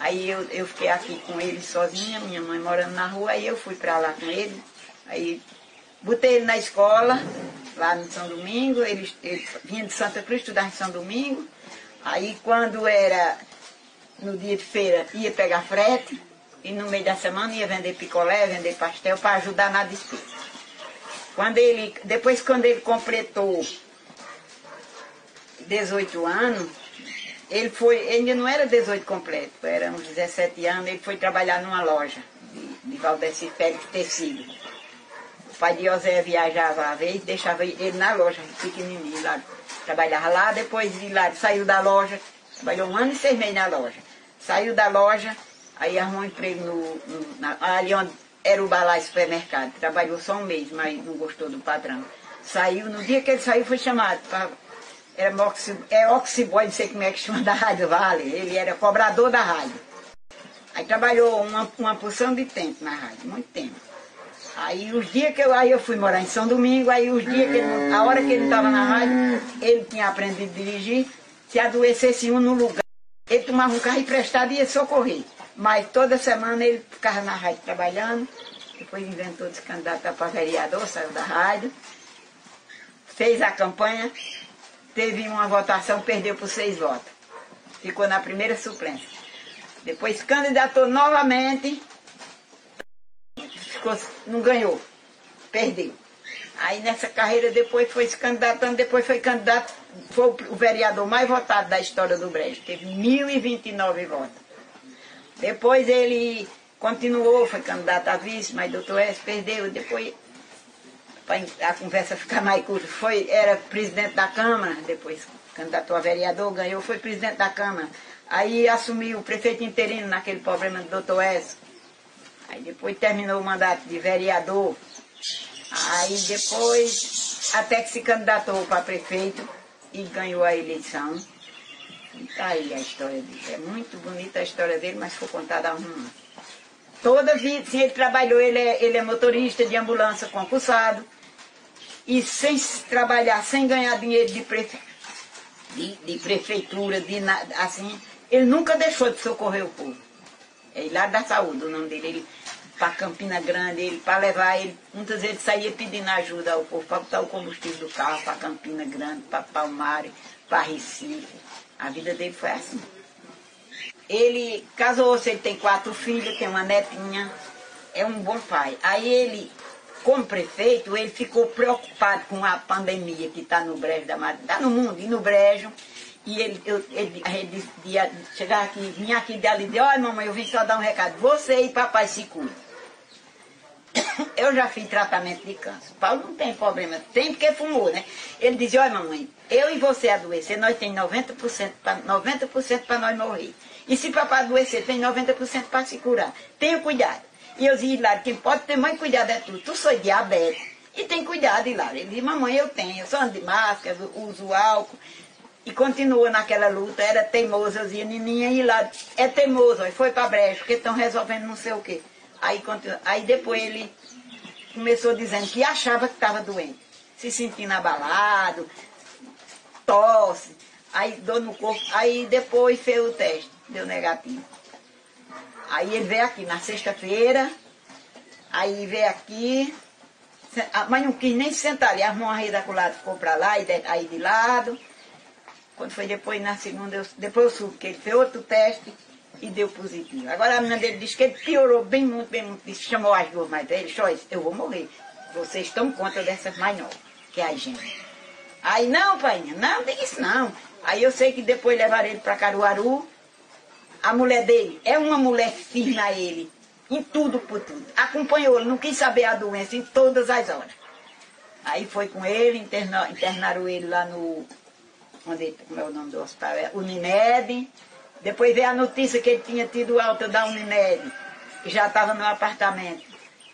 Aí eu, eu fiquei aqui com ele sozinha, minha mãe morando na rua, aí eu fui para lá com ele. Aí botei ele na escola, lá no São Domingo, ele, ele vinha de Santa Cruz estudar em São Domingo. Aí quando era no dia de feira ia pegar frete e no meio da semana ia vender picolé, vender pastel para ajudar na despesa. Quando ele, depois quando ele completou 18 anos, ele foi, ele ainda não era 18 completo, era uns 17 anos, ele foi trabalhar numa loja de, de Valdeci Félix Tecido pai de José viajava a vez, deixava ele na loja, pequenininho lá. Trabalhava lá, depois de lá, saiu da loja, trabalhou um ano e seis meses na loja. Saiu da loja, aí arrumou um emprego no, no na, ali onde era o Balai Supermercado. Trabalhou só um mês, mas não gostou do patrão. Saiu, no dia que ele saiu foi chamado para era oxi, é oxiboy, não sei como é que chama da Rádio Vale. Ele era cobrador da rádio. Aí trabalhou uma, uma porção de tempo na rádio, muito tempo. Aí os dias que eu, aí eu fui morar em São Domingo, aí os dias que ele, a hora que ele estava na rádio, ele tinha aprendido a dirigir, se adoecesse um no lugar, ele tomava um carro emprestado e ia socorrer. Mas toda semana ele ficava na rádio trabalhando, depois inventou de candidatar para vereador, saiu da rádio, fez a campanha, teve uma votação, perdeu por seis votos. Ficou na primeira suplência. Depois candidatou novamente, ficou, não ganhou, perdeu. Aí nessa carreira depois foi se candidatando, depois foi candidato, foi o vereador mais votado da história do Brejo, teve 1.029 votos. Depois ele continuou, foi candidato a vice, mas doutor S perdeu, depois para a conversa ficar mais curta, foi, era presidente da Câmara, depois candidatou a vereador, ganhou, foi presidente da Câmara. Aí assumiu o prefeito interino naquele problema do doutor S. Aí depois terminou o mandato de vereador. Aí depois, até que se candidatou para prefeito e ganhou a eleição. E tá aí a história dele. É muito bonita a história dele, mas foi contada uma. Toda vida, sim, ele trabalhou, ele é, ele é motorista de ambulância concursado. E sem trabalhar, sem ganhar dinheiro de, prefe... de, de prefeitura, de nada, assim, ele nunca deixou de socorrer o povo. É lá da saúde o nome dele. Ele, para Campina Grande, ele, para levar ele, muitas vezes saía pedindo ajuda ao povo para botar o combustível do carro para Campina Grande, para Palmares, para Recife. A vida dele foi assim. Ele casou-se, ele tem quatro filhos, tem uma netinha, é um bom pai. Aí ele, como prefeito, ele ficou preocupado com a pandemia que está no brejo da está no mundo e no brejo. E ele, eu, ele, ele ia chegar aqui, vinha aqui dela e dizer, olha mamãe, eu vim só dar um recado, você e papai se cuidam. Eu já fiz tratamento de câncer. Paulo não tem problema, tem porque fumou, né? Ele dizia, olha mamãe, eu e você adoecer, nós temos 90% para 90 nós morrer. E se papai adoecer, tem 90% para se curar. Tenha cuidado. E eu dizia, Hilário, quem pode ter mais cuidado é tu. Tu sou diabetes. E tem cuidado, Hilário. Ele disse, mamãe, eu tenho. Eu só ando de máscara, uso álcool. E continua naquela luta. Era teimoso. Eu dizia, Nininha, Hilário, é teimoso. Foi para brecha, porque estão resolvendo não sei o quê. Aí, continua. Aí depois ele começou dizendo que achava que estava doente. Se sentindo abalado, tosse, aí dor no corpo. Aí depois fez o teste deu negativo. Aí ele veio aqui na sexta-feira, aí veio aqui, mas não quis nem sentar ali, armou uma rede lado, ficou para lá, e aí de lado. Quando foi depois na segunda, eu, depois eu soube que ele fez outro teste e deu positivo. Agora a menina dele disse que ele piorou bem muito, bem muito. Disse, chamou as duas mais velhas, só isso, eu vou morrer. Vocês estão contra dessas mais novas, que é a gente. Aí, não, pai, não, tem isso não. Aí eu sei que depois levaram ele para Caruaru, a mulher dele é uma mulher firme a ele, em tudo por tudo. Acompanhou ele, não quis saber a doença em todas as horas. Aí foi com ele, interna, internaram ele lá no. Onde, como é o nome do hospital? É Unimed. Depois veio a notícia que ele tinha tido alta da Unimed, que já estava no apartamento.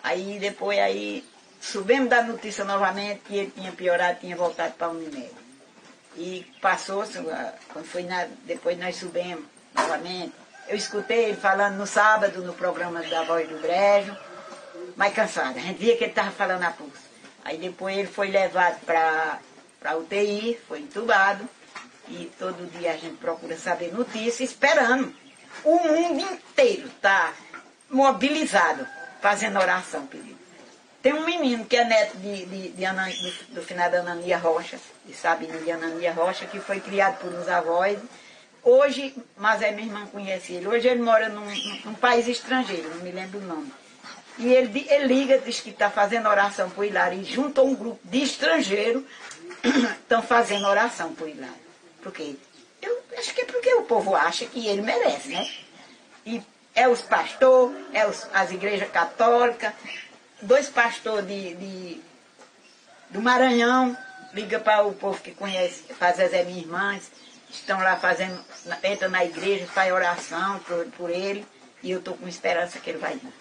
Aí depois aí subimos da notícia novamente que ele tinha piorado, tinha voltado para a Unimed. E passou, quando foi na, depois nós subimos novamente. Eu escutei ele falando no sábado no programa da Voz do Brejo, mais cansado. A gente via que ele estava falando a pulso. Aí depois ele foi levado para a UTI, foi entubado. E todo dia a gente procura saber notícias, esperando. O mundo inteiro está mobilizado, fazendo oração, pedido. Tem um menino que é neto de, de, de Ana, do, do finado Anania Rocha, de Sabino de Anania Rocha, que foi criado por uns avós Hoje, mas é minha irmã conhece ele. Hoje ele mora num, num país estrangeiro, não me lembro o nome. E ele, ele liga, diz que está fazendo oração por Hilário. E junto a um grupo de estrangeiros, estão fazendo oração por Hilário. Por quê? Eu acho que é porque o povo acha que ele merece, né? E é os pastores, é os, as igrejas católicas, dois pastores de, de, do Maranhão, liga para o povo que conhece, faz as minhas irmãs estão lá fazendo, entra na igreja, faz oração por, por ele, e eu estou com esperança que ele vai vir.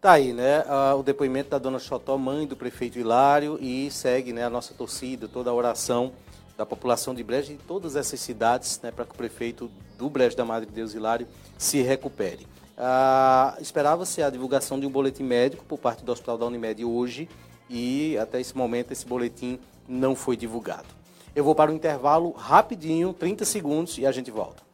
Tá aí, né? o depoimento da dona Xotó, mãe do prefeito Hilário, e segue né, a nossa torcida, toda a oração da população de Brejo e de todas essas cidades, né, para que o prefeito do Brejo da Madre de Deus Hilário se recupere. Ah, Esperava-se a divulgação de um boletim médico por parte do Hospital da Unimed hoje e até esse momento esse boletim não foi divulgado. Eu vou para o intervalo rapidinho, 30 segundos, e a gente volta.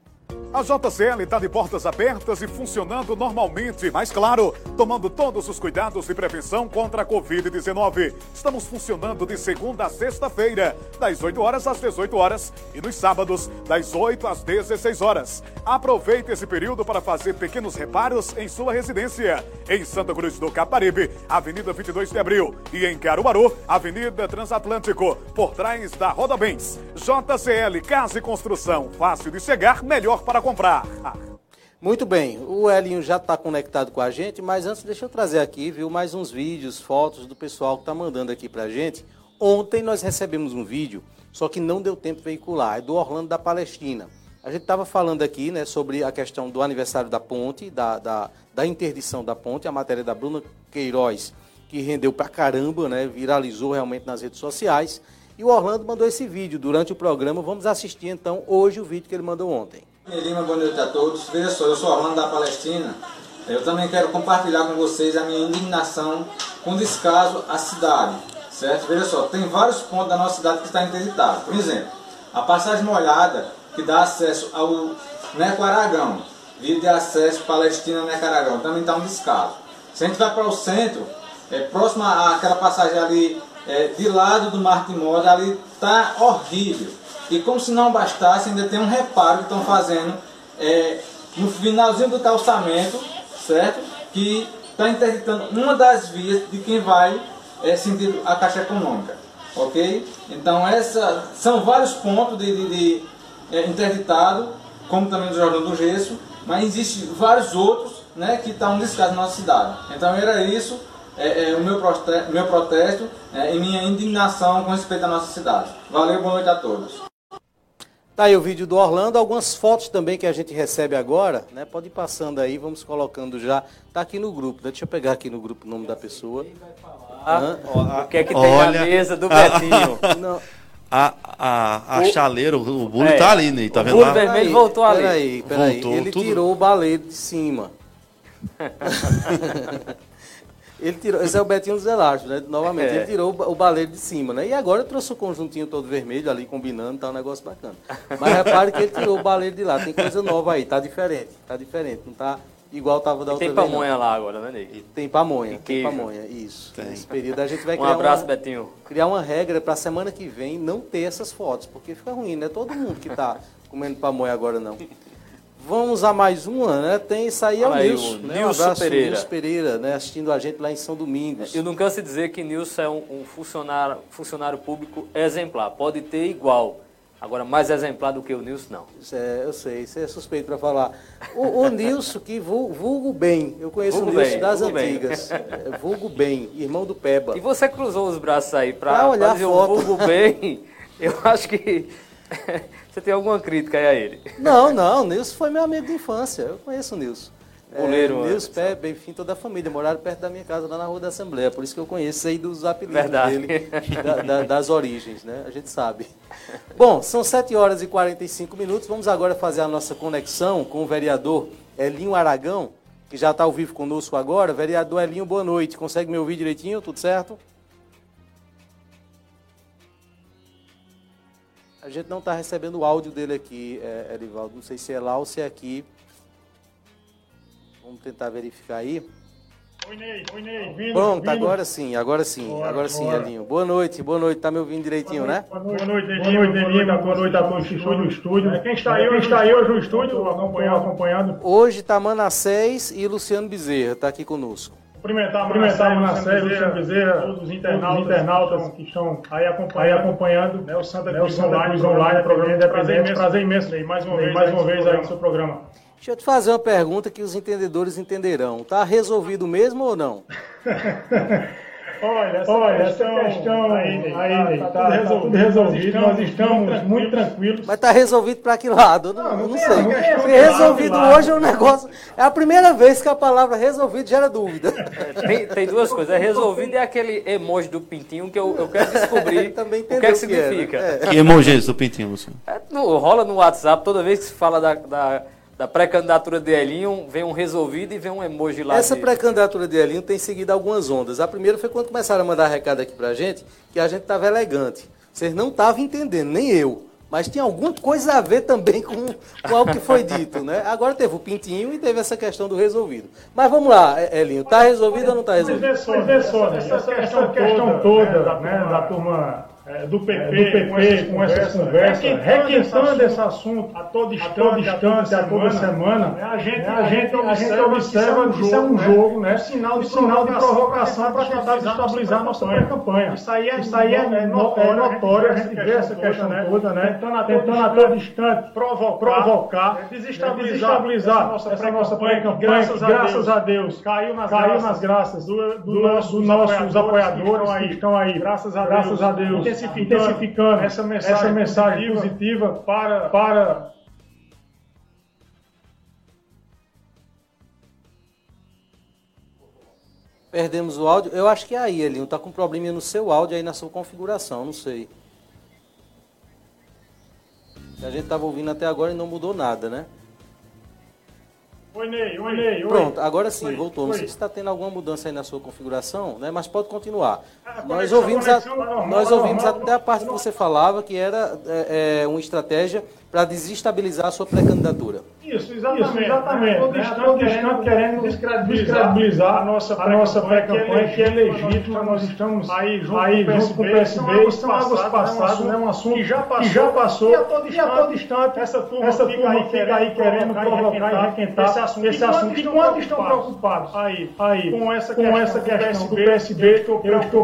A JCL está de portas abertas e funcionando normalmente, mas claro, tomando todos os cuidados de prevenção contra a Covid-19. Estamos funcionando de segunda a sexta-feira, das 8 horas às 18 horas e nos sábados, das 8 às 16 horas. Aproveite esse período para fazer pequenos reparos em sua residência. Em Santa Cruz do Caparibe, Avenida 22 de Abril e em Caruaru, Avenida Transatlântico, por trás da Roda Bens. JCL Casa e Construção, fácil de chegar, melhor para comprar. Muito bem, o Elinho já está conectado com a gente, mas antes deixa eu trazer aqui, viu, mais uns vídeos, fotos do pessoal que está mandando aqui para a gente. Ontem nós recebemos um vídeo, só que não deu tempo veicular, é do Orlando da Palestina. A gente estava falando aqui né, sobre a questão do aniversário da ponte, da, da, da interdição da ponte, a matéria da Bruna Queiroz, que rendeu pra caramba, né, viralizou realmente nas redes sociais. E o Orlando mandou esse vídeo durante o programa. Vamos assistir então hoje o vídeo que ele mandou ontem. Lima, boa noite a todos. Veja só, eu sou Orlando da Palestina. Eu também quero compartilhar com vocês a minha indignação com descaso à cidade, certo? Veja só, tem vários pontos da nossa cidade que está interditado. Por exemplo, a passagem molhada que dá acesso ao Neco Aragão, via de acesso Palestina Neco Aragão, também está um descaso. Se a gente vai para o centro, é, próximo àquela passagem ali, é, de lado do Mar Timor, ali está horrível. E como se não bastasse, ainda tem um reparo que estão fazendo é, no finalzinho do calçamento, certo? Que está interditando uma das vias de quem vai é, sentido a Caixa Econômica. Ok? Então, essa, são vários pontos de, de, de é, interditado, como também do Jordão do Gesso, mas existem vários outros né, que estão descasos na nossa cidade. Então, era isso. É, é, o meu protesto, meu protesto é, e minha indignação com respeito à nossa cidade. Valeu, boa noite a todos. Tá aí o vídeo do Orlando, algumas fotos também que a gente recebe agora, né? Pode ir passando aí, vamos colocando já. Tá aqui no grupo, né? deixa eu pegar aqui no grupo o nome da pessoa. Ah, o que é que tem Olha, na mesa do Betinho? Não. A, a, a chaleira, o bule é, tá ali, né? Tá vendo? O vermelho voltou ali. Peraí, peraí. Voltou, Ele tudo... tirou o baleiro de cima. Ele tirou, esse é o Betinho dos Elásticos, né? Novamente, é. ele tirou o baleiro de cima, né? E agora trouxe o conjuntinho todo vermelho ali, combinando, tá um negócio bacana. Mas repare que ele tirou o baleiro de lá, tem coisa nova aí, tá diferente, tá diferente, não tá igual tava da outra vez. Tem pamonha lá agora, né, Ney? Tem pamonha, tem pamonha, isso. Tem. Nesse período a gente vai um criar abraço, uma, Betinho. criar uma regra para semana que vem não ter essas fotos, porque fica ruim, né? Todo mundo que tá comendo pamonha agora não. Vamos a mais uma, né? Tem isso aí, é o Nilson. Né? Nilson um Pereira. Nilson Pereira, né? Assistindo a gente lá em São Domingos. Eu não canso de dizer que Nilson é um, um funcionário, funcionário público exemplar. Pode ter igual. Agora, mais exemplar do que o Nilson, não. Isso é, eu sei, isso é suspeito para falar. O, o Nilson, que vulgo, vulgo, bem, eu conheço vulgo o Nilson bem, das antigas. Bem. É, vulgo bem, irmão do Peba. E você cruzou os braços aí para olhar fazer foto. o vulgo bem? Eu acho que você tem alguma crítica aí a ele? Não, não, o Nilson foi meu amigo de infância. Eu conheço o Nilson. Goleiro. É, Nilson Pé, enfim, toda a família. Moraram perto da minha casa, lá na Rua da Assembleia. Por isso que eu conheço aí dos apelidos Verdade. dele, da, da, das origens, né? A gente sabe. Bom, são 7 horas e 45 minutos. Vamos agora fazer a nossa conexão com o vereador Elinho Aragão, que já está ao vivo conosco agora. Vereador Elinho, boa noite. Consegue me ouvir direitinho? Tudo certo? A gente não está recebendo o áudio dele aqui, é, Erivaldo. Não sei se é lá ou se é aqui. Vamos tentar verificar aí. Oi, Ney. Oi, Ney. Ouvindo, Pronto, ouvindo. agora sim, agora sim, bora, agora sim, bora. Elinho. Boa noite, boa noite. Tá me ouvindo direitinho, boa né? Boa noite, boa noite, Elinho. Boa noite, boa noite a todos que estão no estúdio. É, quem está aí, quem está aí hoje no estúdio, acompanhando, acompanhando? Hoje está Manassés e Luciano Bezerra, está aqui conosco. Cumprimentar, cumprimentar Manassés, Luciano Bezerra, todos os internautas, todos os internautas que estão aí acompanhando, aí acompanhando né, o Santa Cruz né, Online, Online, programa independente. Prazer imenso, Ney, mais uma vez, mais uma vez aí no seu programa. Deixa eu te fazer uma pergunta que os entendedores entenderão. Tá resolvido mesmo ou não? Olha, essa Olha, questão, essa questão aí, aí tá, tá, tá, tudo resolvido, nós estamos, nós estamos muito tranquilos. Mas está resolvido para que lado? Não, não, não, não sei. Porque resolvido hoje é um negócio. É a primeira vez que a palavra resolvido gera dúvida. Tem, tem duas coisas. É resolvido e é aquele emoji do pintinho que eu, eu quero descobrir Também o que é que, que significa. É? Que emoji é esse do pintinho, Luciano? É, no, rola no WhatsApp, toda vez que se fala da, da da pré-candidatura de Elinho, vem um resolvido e vem um emoji lá. Essa pré-candidatura de Elinho tem seguido algumas ondas. A primeira foi quando começaram a mandar recado aqui pra gente, que a gente estava elegante. Vocês não estavam entendendo, nem eu. Mas tinha alguma coisa a ver também com, com algo que foi dito, né? Agora teve o pintinho e teve essa questão do resolvido. Mas vamos lá, Elinho, está resolvido ou não está resolvido? Mas vê só, essa, essa, essa, questão toda, né, da turma é, do PP, do PP com, essas com essas conversas, requentando esse assunto a todo instante, a, todo instante, a toda semana, né, a gente, a gente, a gente observa que isso é um jogo, né? sinal de, sinal de provocação para tentar desestabilizar a nossa campanha. Isso aí é, isso aí é notório, a gente vê essa questão toda, né? Tentando a todo instante provocar, desestabilizar essa nossa pré-campanha, graças a Deus caiu nas graças dos nossos apoiadores que estão aí, graças a Deus intensificando, intensificando essa mensagem, essa mensagem positiva, positiva para, para Perdemos o áudio. Eu acho que é aí, Elinho. Está com um probleminha no seu áudio aí na sua configuração, não sei. A gente estava ouvindo até agora e não mudou nada, né? Oi, Ney, oi, Ney. Pronto, agora sim, oi, voltou. Não sei se está tendo alguma mudança aí na sua configuração, né? mas pode continuar. Ah, nós ouvimos, a, nós ouvimos até a parte que você falava que era é, é, uma estratégia para desestabilizar a sua pré-candidatura. Isso, exatamente. Isso, exatamente. Né? querendo, querendo descredibilizar a nossa, a nossa pré-campanha, que é legítima, nós estamos aí junto, aí, junto com o PSB, são águas passadas, né? um assunto que já passou, que já passou e, a todo instante, e instante essa turma, essa fica, turma aí fica aí querendo provocar e requentar esse assunto. Esse assunto. E estão preocupados aí, aí com essa questão, com essa questão do PSB, eu estou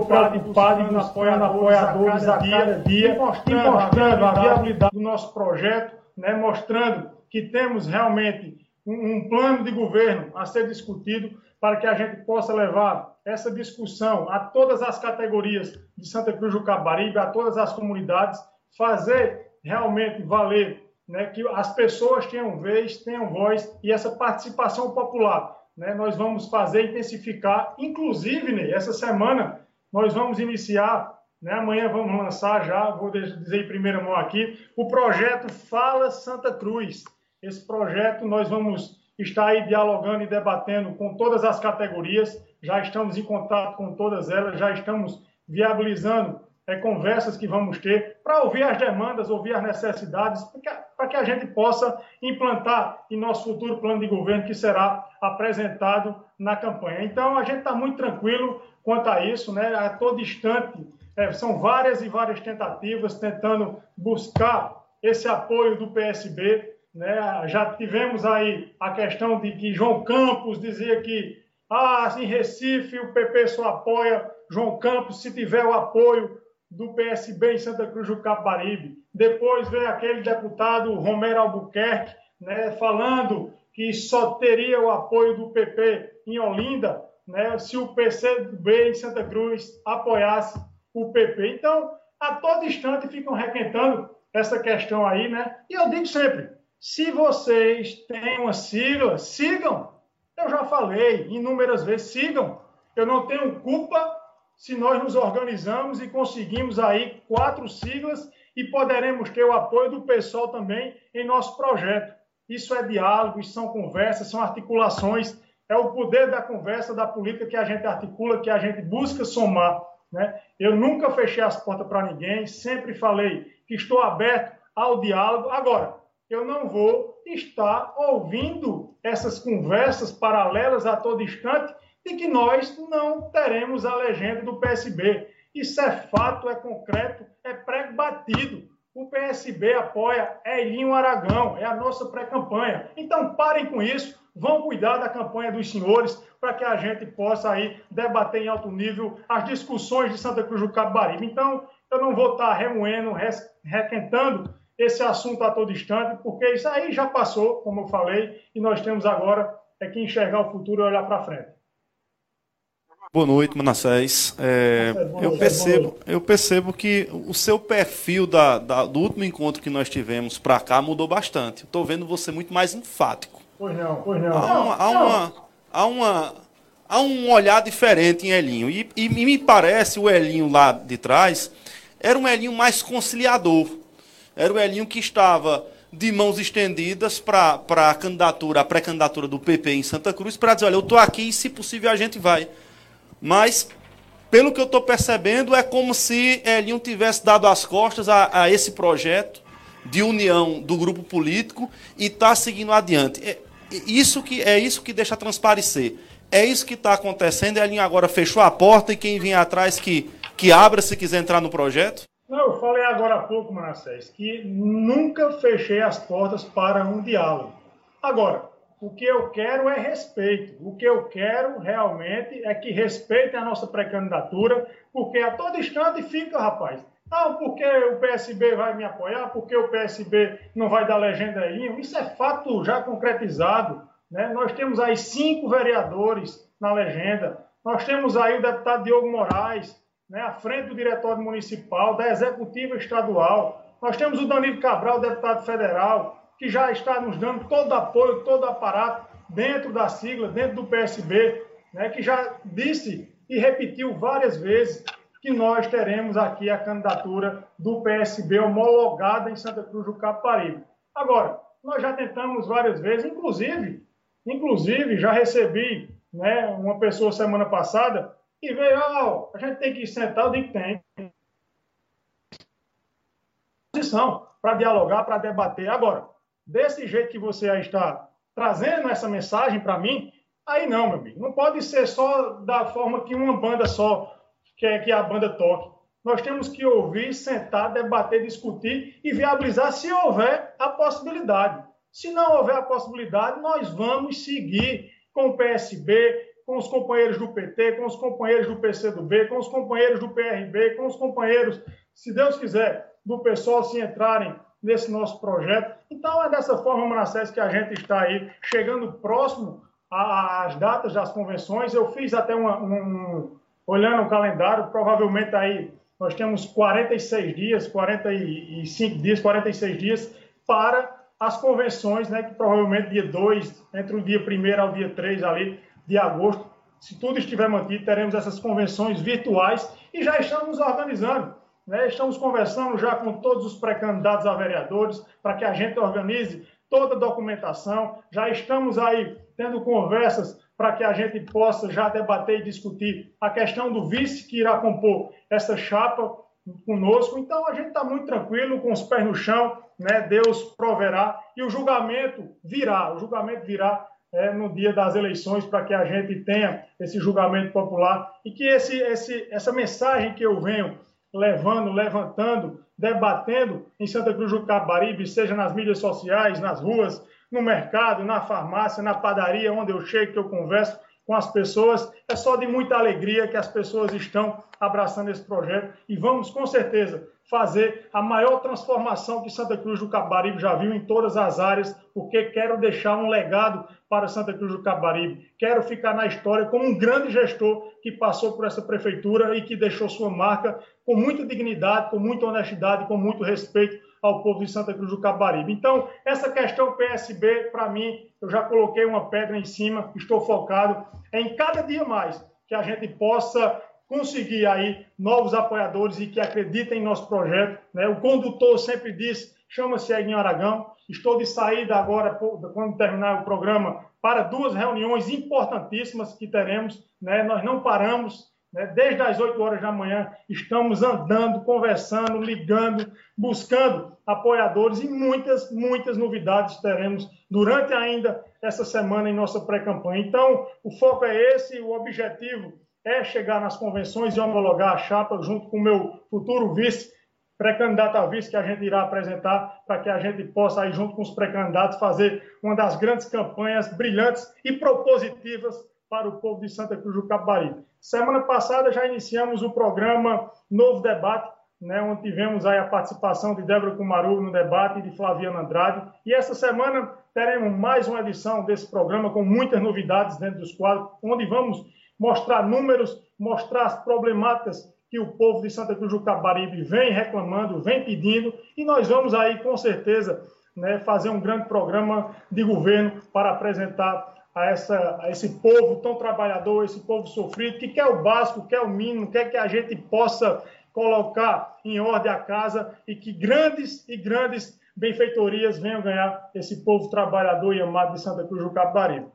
preocupado e buscando apoiadores a cada dia, mostrando a viabilidade do nosso projeto, né? mostrando que temos realmente um, um plano de governo a ser discutido para que a gente possa levar essa discussão a todas as categorias de Santa Cruz do Cabaribe, a todas as comunidades, fazer realmente valer né, que as pessoas tenham vez, tenham voz e essa participação popular. Né, nós vamos fazer intensificar, inclusive, né, essa semana nós vamos iniciar né? Amanhã vamos lançar já, vou dizer em primeira mão aqui, o projeto Fala Santa Cruz. Esse projeto nós vamos estar aí dialogando e debatendo com todas as categorias, já estamos em contato com todas elas, já estamos viabilizando é, conversas que vamos ter para ouvir as demandas, ouvir as necessidades, para que a gente possa implantar em nosso futuro plano de governo que será apresentado na campanha. Então, a gente está muito tranquilo quanto a isso, né? a todo instante é, são várias e várias tentativas tentando buscar esse apoio do PSB. Né? Já tivemos aí a questão de que João Campos dizia que ah, em Recife o PP só apoia João Campos se tiver o apoio do PSB em Santa Cruz do Caparibe. Depois veio aquele deputado Romero Albuquerque né, falando que só teria o apoio do PP em Olinda né, se o PCB em Santa Cruz apoiasse o PP. Então, a todo instante ficam requentando essa questão aí, né? E eu digo sempre, se vocês têm uma sigla, sigam. Eu já falei inúmeras vezes, sigam. Eu não tenho culpa se nós nos organizamos e conseguimos aí quatro siglas e poderemos ter o apoio do pessoal também em nosso projeto. Isso é diálogo, isso são conversas, são articulações, é o poder da conversa, da política que a gente articula, que a gente busca somar. Né? Eu nunca fechei as portas para ninguém, sempre falei que estou aberto ao diálogo. Agora, eu não vou estar ouvindo essas conversas paralelas a todo instante de que nós não teremos a legenda do PSB. Isso é fato, é concreto, é pré batido. O PSB apoia Elinho Aragão, é a nossa pré-campanha. Então parem com isso, vão cuidar da campanha dos senhores para que a gente possa aí debater em alto nível as discussões de Santa Cruz do Cabaribe. Então, eu não vou estar remoendo, requentando esse assunto a todo instante, porque isso aí já passou, como eu falei, e nós temos agora é que enxergar o futuro e olhar para frente. Boa noite, Manassés. É, eu, percebo, eu percebo que o seu perfil da, da do último encontro que nós tivemos para cá mudou bastante. Estou vendo você muito mais enfático. Pois não, pois não. Há, uma, há, uma, há, uma, há um olhar diferente em Elinho. E, e me parece o Elinho lá de trás era um Elinho mais conciliador. Era o Elinho que estava de mãos estendidas para a candidatura, a pré-candidatura do PP em Santa Cruz, para dizer, olha, eu estou aqui e se possível a gente vai. Mas, pelo que eu estou percebendo, é como se Elinho tivesse dado as costas a, a esse projeto de união do grupo político e está seguindo adiante. É, isso que, é isso que deixa transparecer. É isso que está acontecendo. Elinho agora fechou a porta e quem vem atrás que, que abra se quiser entrar no projeto? Não, eu falei agora há pouco, Manassés, que nunca fechei as portas para um diálogo. Agora, o que eu quero é respeito. O que eu quero realmente é que respeitem a nossa pré-candidatura, porque a todo instante fica, rapaz. Ah, porque o PSB vai me apoiar, porque o PSB não vai dar legenda aí. Isso é fato já concretizado. Né? Nós temos aí cinco vereadores na legenda. Nós temos aí o deputado Diogo Moraes, né, à frente do Diretório Municipal, da Executiva Estadual. Nós temos o Danilo Cabral, deputado federal que já está nos dando todo apoio, todo aparato dentro da sigla, dentro do PSB, né, que já disse e repetiu várias vezes que nós teremos aqui a candidatura do PSB homologada em Santa Cruz do Caparibe. Agora, nós já tentamos várias vezes, inclusive, inclusive já recebi né, uma pessoa semana passada e veio, oh, a gente tem que sentar, digo que tem. Posição para dialogar, para debater. Agora, desse jeito que você aí está trazendo essa mensagem para mim, aí não, meu amigo. Não pode ser só da forma que uma banda só quer que a banda toque. Nós temos que ouvir, sentar, debater, discutir e viabilizar se houver a possibilidade. Se não houver a possibilidade, nós vamos seguir com o PSB, com os companheiros do PT, com os companheiros do PCdoB, com os companheiros do PRB, com os companheiros, se Deus quiser, do pessoal se entrarem nesse nosso projeto. Então, é dessa forma, Manassés, que a gente está aí chegando próximo às datas das convenções. Eu fiz até uma, um, olhando o calendário, provavelmente aí nós temos 46 dias, 45 dias, 46 dias para as convenções, né, que provavelmente dia 2, entre o dia 1 ao dia 3 ali de agosto, se tudo estiver mantido, teremos essas convenções virtuais e já estamos organizando. Né? Estamos conversando já com todos os pré-candidatos a vereadores para que a gente organize toda a documentação. Já estamos aí tendo conversas para que a gente possa já debater e discutir a questão do vice que irá compor essa chapa conosco. Então a gente está muito tranquilo, com os pés no chão, né? Deus proverá e o julgamento virá. O julgamento virá é, no dia das eleições para que a gente tenha esse julgamento popular e que esse, esse, essa mensagem que eu venho levando, levantando, debatendo em Santa Cruz do Capibaribe, seja nas mídias sociais, nas ruas, no mercado, na farmácia, na padaria, onde eu chego, que eu converso com as pessoas. É só de muita alegria que as pessoas estão abraçando esse projeto e vamos, com certeza, fazer a maior transformação que Santa Cruz do Capibaribe já viu em todas as áreas, porque quero deixar um legado para Santa Cruz do Capibaribe. Quero ficar na história como um grande gestor que passou por essa prefeitura e que deixou sua marca com muita dignidade, com muita honestidade, com muito respeito ao povo de Santa Cruz do Capibaribe. Então, essa questão PSB, para mim, eu já coloquei uma pedra em cima, estou focado em cada dia mais que a gente possa conseguir aí novos apoiadores e que acreditem em nosso projeto. Né? O condutor sempre disse, chama-se Eguinho Aragão. Estou de saída agora, quando terminar o programa, para duas reuniões importantíssimas que teremos. Né? Nós não paramos? Desde as 8 horas da manhã, estamos andando, conversando, ligando, buscando apoiadores e muitas, muitas novidades teremos durante ainda essa semana em nossa pré-campanha. Então, o foco é esse, o objetivo é chegar nas convenções e homologar a chapa junto com o meu futuro vice, pré-candidato a vice que a gente irá apresentar para que a gente possa, aí, junto com os pré-candidatos, fazer uma das grandes campanhas brilhantes e propositivas para o povo de Santa Cruz do Capibaribe. Semana passada já iniciamos o programa Novo Debate, né, onde tivemos aí a participação de Débora Kumaru no debate e de Flaviana Andrade. E essa semana teremos mais uma edição desse programa com muitas novidades dentro dos quadros, onde vamos mostrar números, mostrar as problemáticas que o povo de Santa Cruz do Capibaribe vem reclamando, vem pedindo, e nós vamos aí, com certeza, né, fazer um grande programa de governo para apresentar a, essa, a esse povo tão trabalhador, esse povo sofrido, que quer o básico, quer o mínimo, quer que a gente possa colocar em ordem a casa e que grandes e grandes benfeitorias venham ganhar esse povo trabalhador e amado de Santa Cruz do Capibaribe.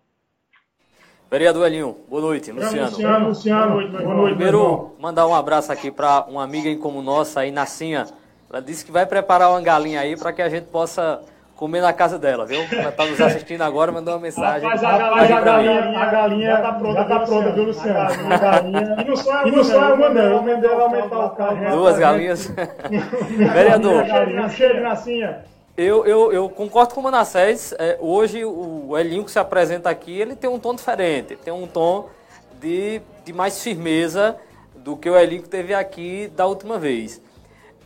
Vereador Elinho, boa noite. Luciano. Luciano, Luciano, boa noite. Primeiro, mandar um abraço aqui para uma amiga em comum nossa, aí, Nascinha. Ela disse que vai preparar uma galinha aí para que a gente possa comer na casa dela, viu? Ela está nos assistindo agora, mandou uma mensagem. Mas a, a, a, galinha, a galinha já está pronta, já tá pronta, viu, Luciano? A galinha. E não só, e não só uma, não. O Mendel aumentar o carro. Duas galinhas. Vereador. Cheiro. Eu, eu, eu, concordo com o Manassés. É, hoje, o Elinho que se apresenta aqui, ele tem um tom diferente. Tem um tom de, de mais firmeza do que o Elinho que teve aqui da última vez.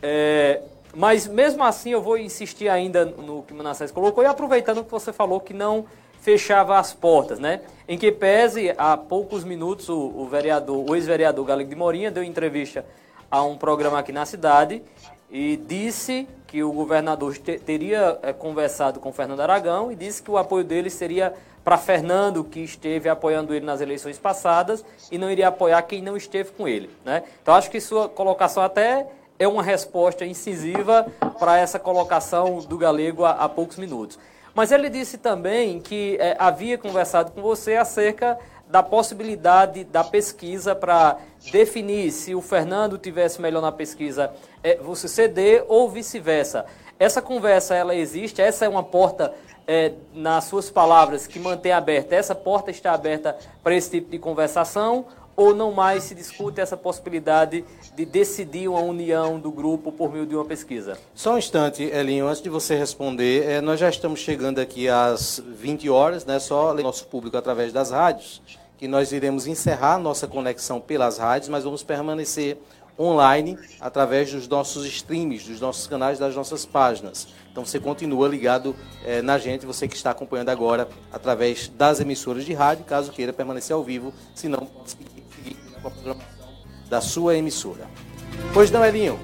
É, mas, mesmo assim, eu vou insistir ainda no que o Manassés colocou. E aproveitando que você falou que não fechava as portas, né? Em que pese, há poucos minutos, o, o vereador, o ex-vereador Galego de Morinha deu entrevista a um programa aqui na cidade e disse que o governador te, teria é, conversado com Fernando Aragão e disse que o apoio dele seria para Fernando, que esteve apoiando ele nas eleições passadas, e não iria apoiar quem não esteve com ele. Né? Então, acho que sua colocação até é uma resposta incisiva para essa colocação do Galego há, há, poucos minutos. Mas ele disse também que é, havia conversado com você acerca da possibilidade da pesquisa para definir se o Fernando tivesse melhor na pesquisa, é, você ceder ou vice-versa. Essa conversa ela existe, essa é uma porta, é, nas suas palavras, que mantém aberta. Essa porta está aberta para esse tipo de conversação ou não mais se discute essa possibilidade de decidir uma união do grupo por meio de uma pesquisa? Só um instante, Elinho, antes de você responder, é, nós já estamos chegando aqui às 20 horas, né, só nosso público através das rádios, que nós iremos encerrar nossa conexão pelas rádios, mas vamos permanecer online através dos nossos streams, dos nossos canais, das nossas páginas. Então você continua ligado é, na gente, você que está acompanhando agora através das emissoras de rádio, caso queira permanecer ao vivo, se não, com a programação da sua emissora. Pois não, Elinho?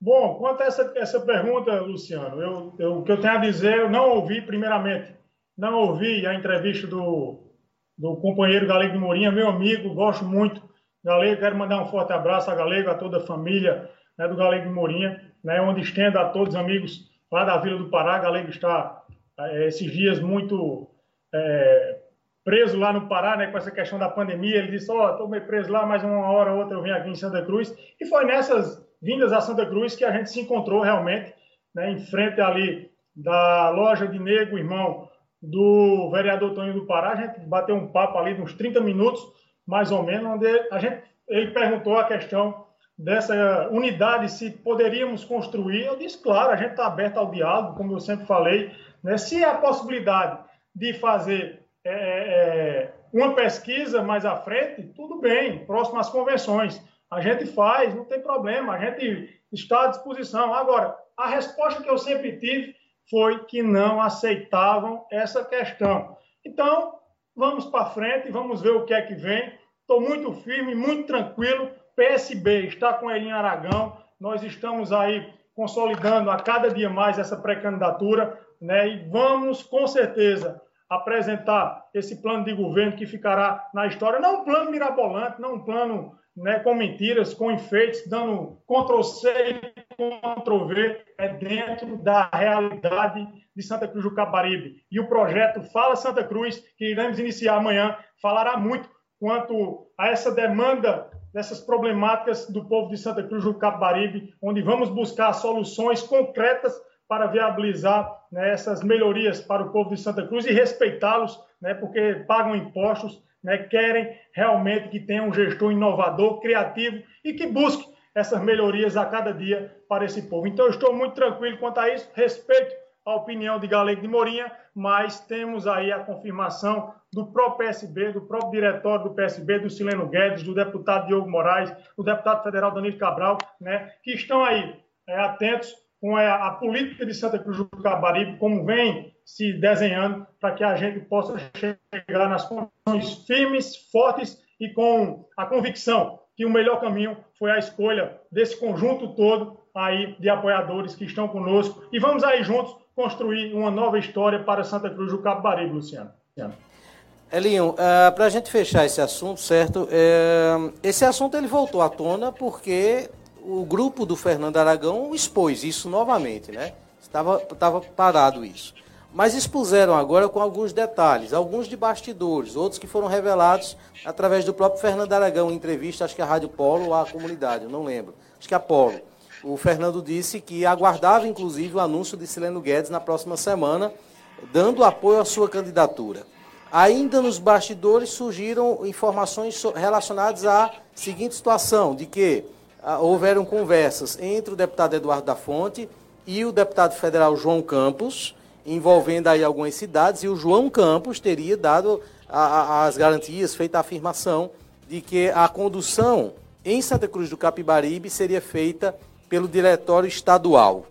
Bom, quanto a essa, essa pergunta, Luciano, eu, eu, o que eu tenho a dizer, eu não ouvi, primeiramente, não ouvi a entrevista do, do companheiro Galego de Mourinha, meu amigo, gosto muito. Galego, quero mandar um forte abraço a Galego, a toda a família né, do Galego de Mourinha, né, onde estendo a todos os amigos lá da Vila do Pará. Galego está é, esses dias muito é, preso lá no Pará, né, com essa questão da pandemia. Ele disse: Ó, oh, estou meio preso lá, mas uma hora ou outra eu venho aqui em Santa Cruz. E foi nessas vindas a Santa Cruz que a gente se encontrou realmente, né, em frente ali da loja de Nego, irmão do vereador Tonho do Pará. A gente bateu um papo ali de uns 30 minutos, mais ou menos, onde a gente, ele perguntou a questão dessa unidade, se poderíamos construir. Eu disse, claro, a gente está aberto ao diálogo, como eu sempre falei. Né? Se há possibilidade de fazer é, é, uma pesquisa mais à frente, tudo bem, próximo às convenções. A gente faz, não tem problema, a gente está à disposição. Agora, a resposta que eu sempre tive foi que não aceitavam essa questão. Então, vamos para frente, vamos ver o que é que vem. Estou muito firme, muito tranquilo. PSB está com Elinho Aragão. Nós estamos aí consolidando a cada dia mais essa pré-candidatura, né? E vamos, com certeza, apresentar esse plano de governo que ficará na história. Não um plano mirabolante, não um plano né, com mentiras, com enfeites, dando Ctrl-C e Ctrl-V, é dentro da realidade de Santa Cruz do Caparibe. E o projeto Fala Santa Cruz, que iremos iniciar amanhã, falará muito quanto a essa demanda dessas problemáticas do povo de Santa Cruz do Caparibe, onde vamos buscar soluções concretas para viabilizar né, essas melhorias para o povo de Santa Cruz e respeitá-los, né, porque pagam impostos, né, querem realmente que tenha um gestor inovador, criativo e que busque essas melhorias a cada dia para esse povo. Então, eu estou muito tranquilo quanto a isso, respeito a opinião de Galego de Morinha, mas temos aí a confirmação do próprio PSB, do próprio diretório do PSB, do Sileno Guedes, do deputado Diogo Moraes, do deputado federal Danilo Cabral, né, que estão aí é, atentos com a, a, política de Santa Cruz do Cabaribe, como vem se desenhando para que a gente possa chegar nas condições firmes, fortes e com a convicção que o melhor caminho foi a escolha desse conjunto todo aí de apoiadores que estão conosco e vamos aí juntos construir uma nova história para Santa Cruz do Capibaribe, Luciano. Elinho, uh, eh, para a gente fechar esse assunto, certo? Uh, esse assunto ele voltou à tona porque o grupo do Fernando Aragão expôs isso novamente, né? Estava, estava parado isso. Mas expuseram agora com alguns detalhes, alguns de bastidores, outros que foram revelados através do próprio Fernando Aragão, em entrevista, acho que a Rádio Polo ou a comunidade, eu não lembro. Acho que a Polo. O Fernando disse que aguardava, inclusive, o anúncio de Sileno Guedes na próxima semana, dando apoio à sua candidatura. Ainda nos bastidores surgiram informações relacionadas à seguinte situação, de que houveram conversas entre o deputado Eduardo da Fonte e o deputado federal João Campos, envolvendo aí algumas cidades, e o João Campos teria dado a, a, as garantias, feito a afirmação de que a condução em Santa Cruz do Capibaribe seria feita pelo diretório estadual.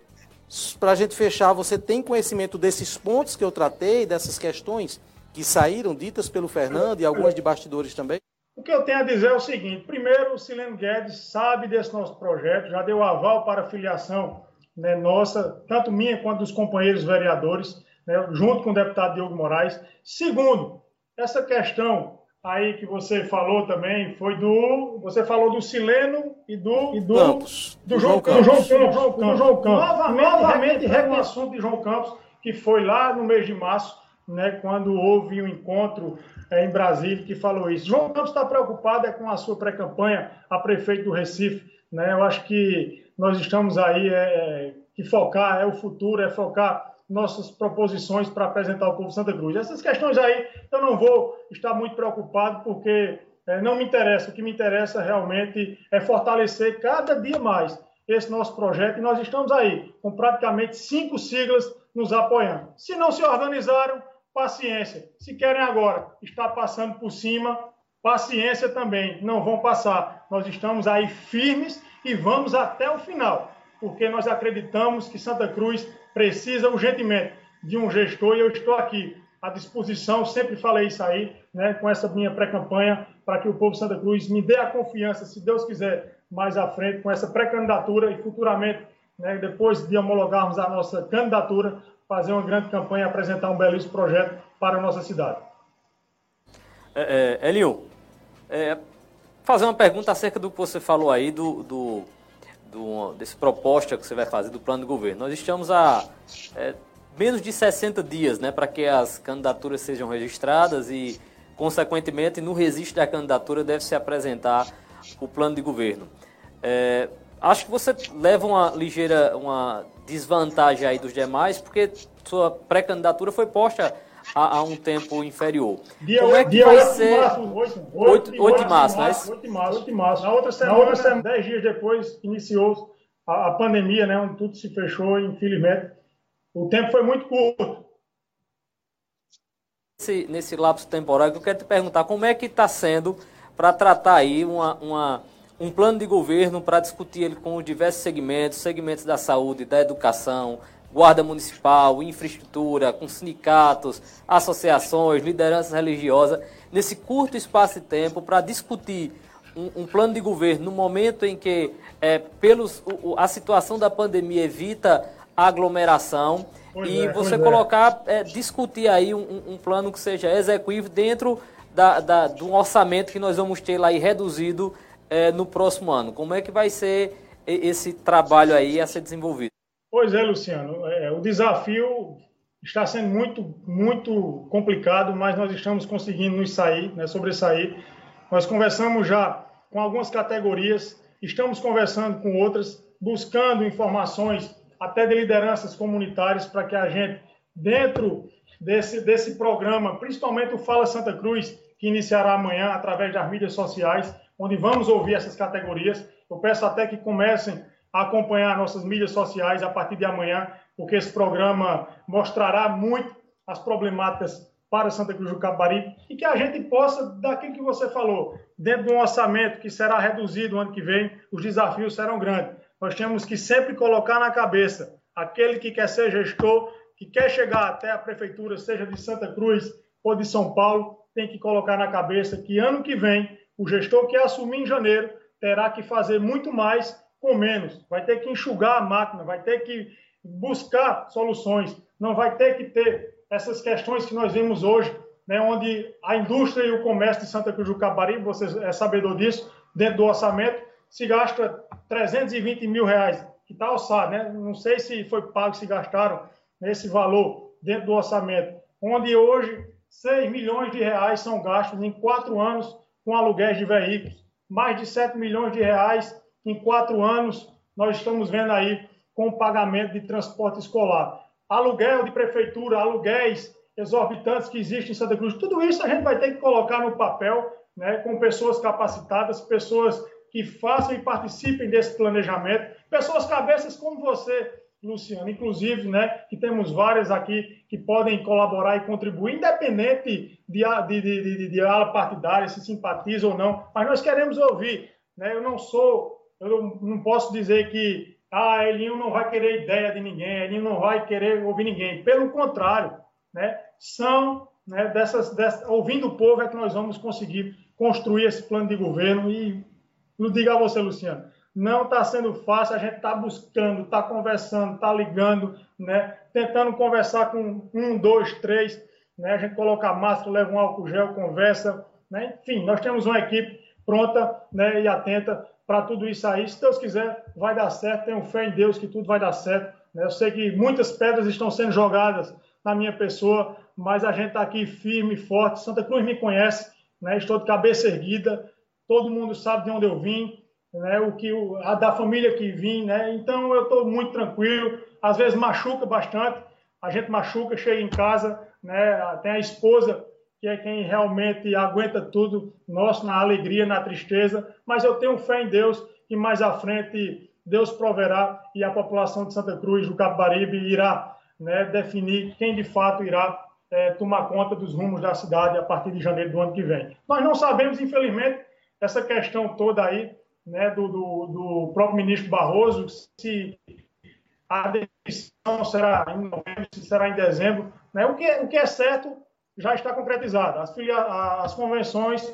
Para a gente fechar, você tem conhecimento desses pontos que eu tratei, dessas questões que saíram ditas pelo Fernando e algumas de bastidores também? O que eu tenho a dizer é o seguinte: primeiro, o Sileno Guedes sabe desse nosso projeto, já deu aval para a filiação né, nossa, tanto minha quanto dos companheiros vereadores, né, junto com o deputado Diogo Moraes. Segundo, essa questão aí que você falou também foi do. Você falou do Sileno e do. E do, Campos. Do, João, Campos. Do João Campos. João Campos. Do João Campos. Novamente, novamente o assunto de João Campos, que foi lá no mês de março, né, quando houve um encontro é, em Brasília que falou isso. João Campos está preocupado é com a sua pré-campanha a prefeito do Recife. Né? Eu acho que nós estamos aí é, que focar é o futuro, é focar nossas proposições para apresentar ao povo Santa Cruz. Essas questões aí eu não vou estar muito preocupado porque é, não me interessa. O que me interessa realmente é fortalecer cada dia mais esse nosso projeto e nós estamos aí com praticamente cinco siglas nos apoiando. Se não se organizaram, paciência. Se querem agora estar passando por cima, paciência também. Não vão passar. Nós estamos aí firmes e vamos até o final, porque nós acreditamos que Santa Cruz precisa urgentemente de um gestor e eu estou aqui à disposição, sempre falei isso aí, né, com essa minha pré-campanha, para que o povo de Santa Cruz me dê a confiança, se Deus quiser, mais à frente, com essa pré-candidatura e futuramente, né, depois de homologarmos a nossa candidatura, fazer uma grande campanha, apresentar um belíssimo projeto para a nossa cidade. É, é, Elinho, é, fazer uma pergunta acerca do que você falou aí, do, do, do, desse proposta que você vai fazer do plano de governo. Nós estamos a é, menos de 60 dias né, para que as candidaturas sejam registradas e, consequentemente, no registro da candidatura deve se apresentar o plano de governo. É, acho que você leva uma ligeira uma desvantagem aí dos demais, porque sua pré-candidatura foi posta a, a um tempo inferior. Dia, Como é que dia vai 8 ser... Março, 8, 8, 8 de março, né? 8 de março, 8 de março. Na outra semana, Na outra semana 10 dias depois, iniciou a, a pandemia, né, onde tudo se fechou, infelizmente. O tempo foi muito curto. Nesse, nesse lapso temporal, eu quero te perguntar como é que está sendo para tratar aí uma, uma, um plano de governo para discutir ele com os diversos segmentos, segmentos da saúde, da educação, guarda municipal, infraestrutura, com sindicatos, associações, lideranças religiosas, nesse curto espaço de tempo para discutir um, um, plano de governo no momento em que é, pelos, o, a situação da pandemia evita a aglomeração pois e é, você colocar, é. discutir aí um, um, plano que seja execuível dentro da, da, do orçamento que nós vamos ter lá reduzido é, no próximo ano. Como é que vai ser esse trabalho aí a ser desenvolvido? Pois é, Luciano. É, o desafio está sendo muito, muito complicado, mas nós estamos conseguindo nos sair, né, sobressair. Nós conversamos já com algumas categorias, estamos conversando com outras, buscando informações até de lideranças comunitárias para que a gente, dentro desse, desse programa, principalmente o Fala Santa Cruz, que iniciará amanhã através das mídias sociais, onde vamos ouvir essas categorias. Eu peço até que comecem acompanhar nossas mídias sociais a partir de amanhã, porque esse programa mostrará muito as problemáticas para Santa Cruz do Capibaribe e que a gente possa, daquilo que você falou, dentro de um orçamento que será reduzido no ano que vem, os desafios serão grandes. Nós temos que sempre colocar na cabeça aquele que quer ser gestor que quer chegar até a prefeitura, seja de Santa Cruz ou de São Paulo, tem que colocar na cabeça que ano que vem, o gestor que assumir em janeiro terá que fazer muito mais com menos. Vai ter que enxugar a máquina, vai ter que buscar soluções, não vai ter que ter essas questões que nós vimos hoje, né, onde a indústria e o comércio de Santa Cruz do Cabaribe, você é sabedor disso, dentro do orçamento, se gasta 320 mil reais, que está alçado, né? Não sei se foi pago, se gastaram esse valor dentro do orçamento, onde hoje 6 milhões de reais são gastos em quatro anos com aluguéis de veículos. Mais de 7 milhões de reais em quatro anos nós estamos vendo aí com o pagamento de transporte escolar. Aluguel de prefeitura, aluguéis exorbitantes que existem em Santa Cruz. Tudo isso a gente vai ter que colocar no papel, né, com pessoas capacitadas, pessoas que façam e participem desse planejamento, pessoas cabeças como você, Luciano, inclusive, né, que temos várias aqui que podem colaborar e contribuir, independente de, de, de, de, de ala partidária, se simpatiza ou não, mas nós queremos ouvir. Né? Eu não sou, eu não posso dizer que ah, Elinho não vai querer ideia de ninguém, Elinho não vai querer ouvir ninguém. Pelo contrário, né, são né, dessas, dessas, ouvindo o povo é que nós vamos conseguir construir esse plano de governo e não diga a você, Luciano, não está sendo fácil, a gente está buscando, está conversando, está ligando, né? tentando conversar com um, dois, três, né? a gente coloca a máscara, leva um álcool gel, conversa, né? enfim, nós temos uma equipe pronta né? e atenta para tudo isso aí. Se Deus quiser, vai dar certo, tenho fé em Deus que tudo vai dar certo. Né? Eu sei que muitas pedras estão sendo jogadas na minha pessoa, mas a gente está aqui firme, forte. Santa Cruz me conhece, né? estou de cabeça erguida, todo mundo sabe de onde eu vim, né, o que a da família que vim, né? Então eu estou muito tranquilo. Às vezes machuca bastante, a gente machuca, chega em casa, né? Tem a esposa que é quem realmente aguenta tudo, nosso na alegria, na tristeza. Mas eu tenho fé em Deus que mais à frente Deus proverá e a população de Santa Cruz do Capibaribe irá né, definir quem de fato irá é, tomar conta dos rumos da cidade a partir de janeiro do ano que vem. Nós não sabemos, infelizmente, essa questão toda aí né, do, do, do, próprio ministro Barroso, se a decisão será em novembro, se será em dezembro. Né, o, que, é, o que é certo já está concretizado. As, as convenções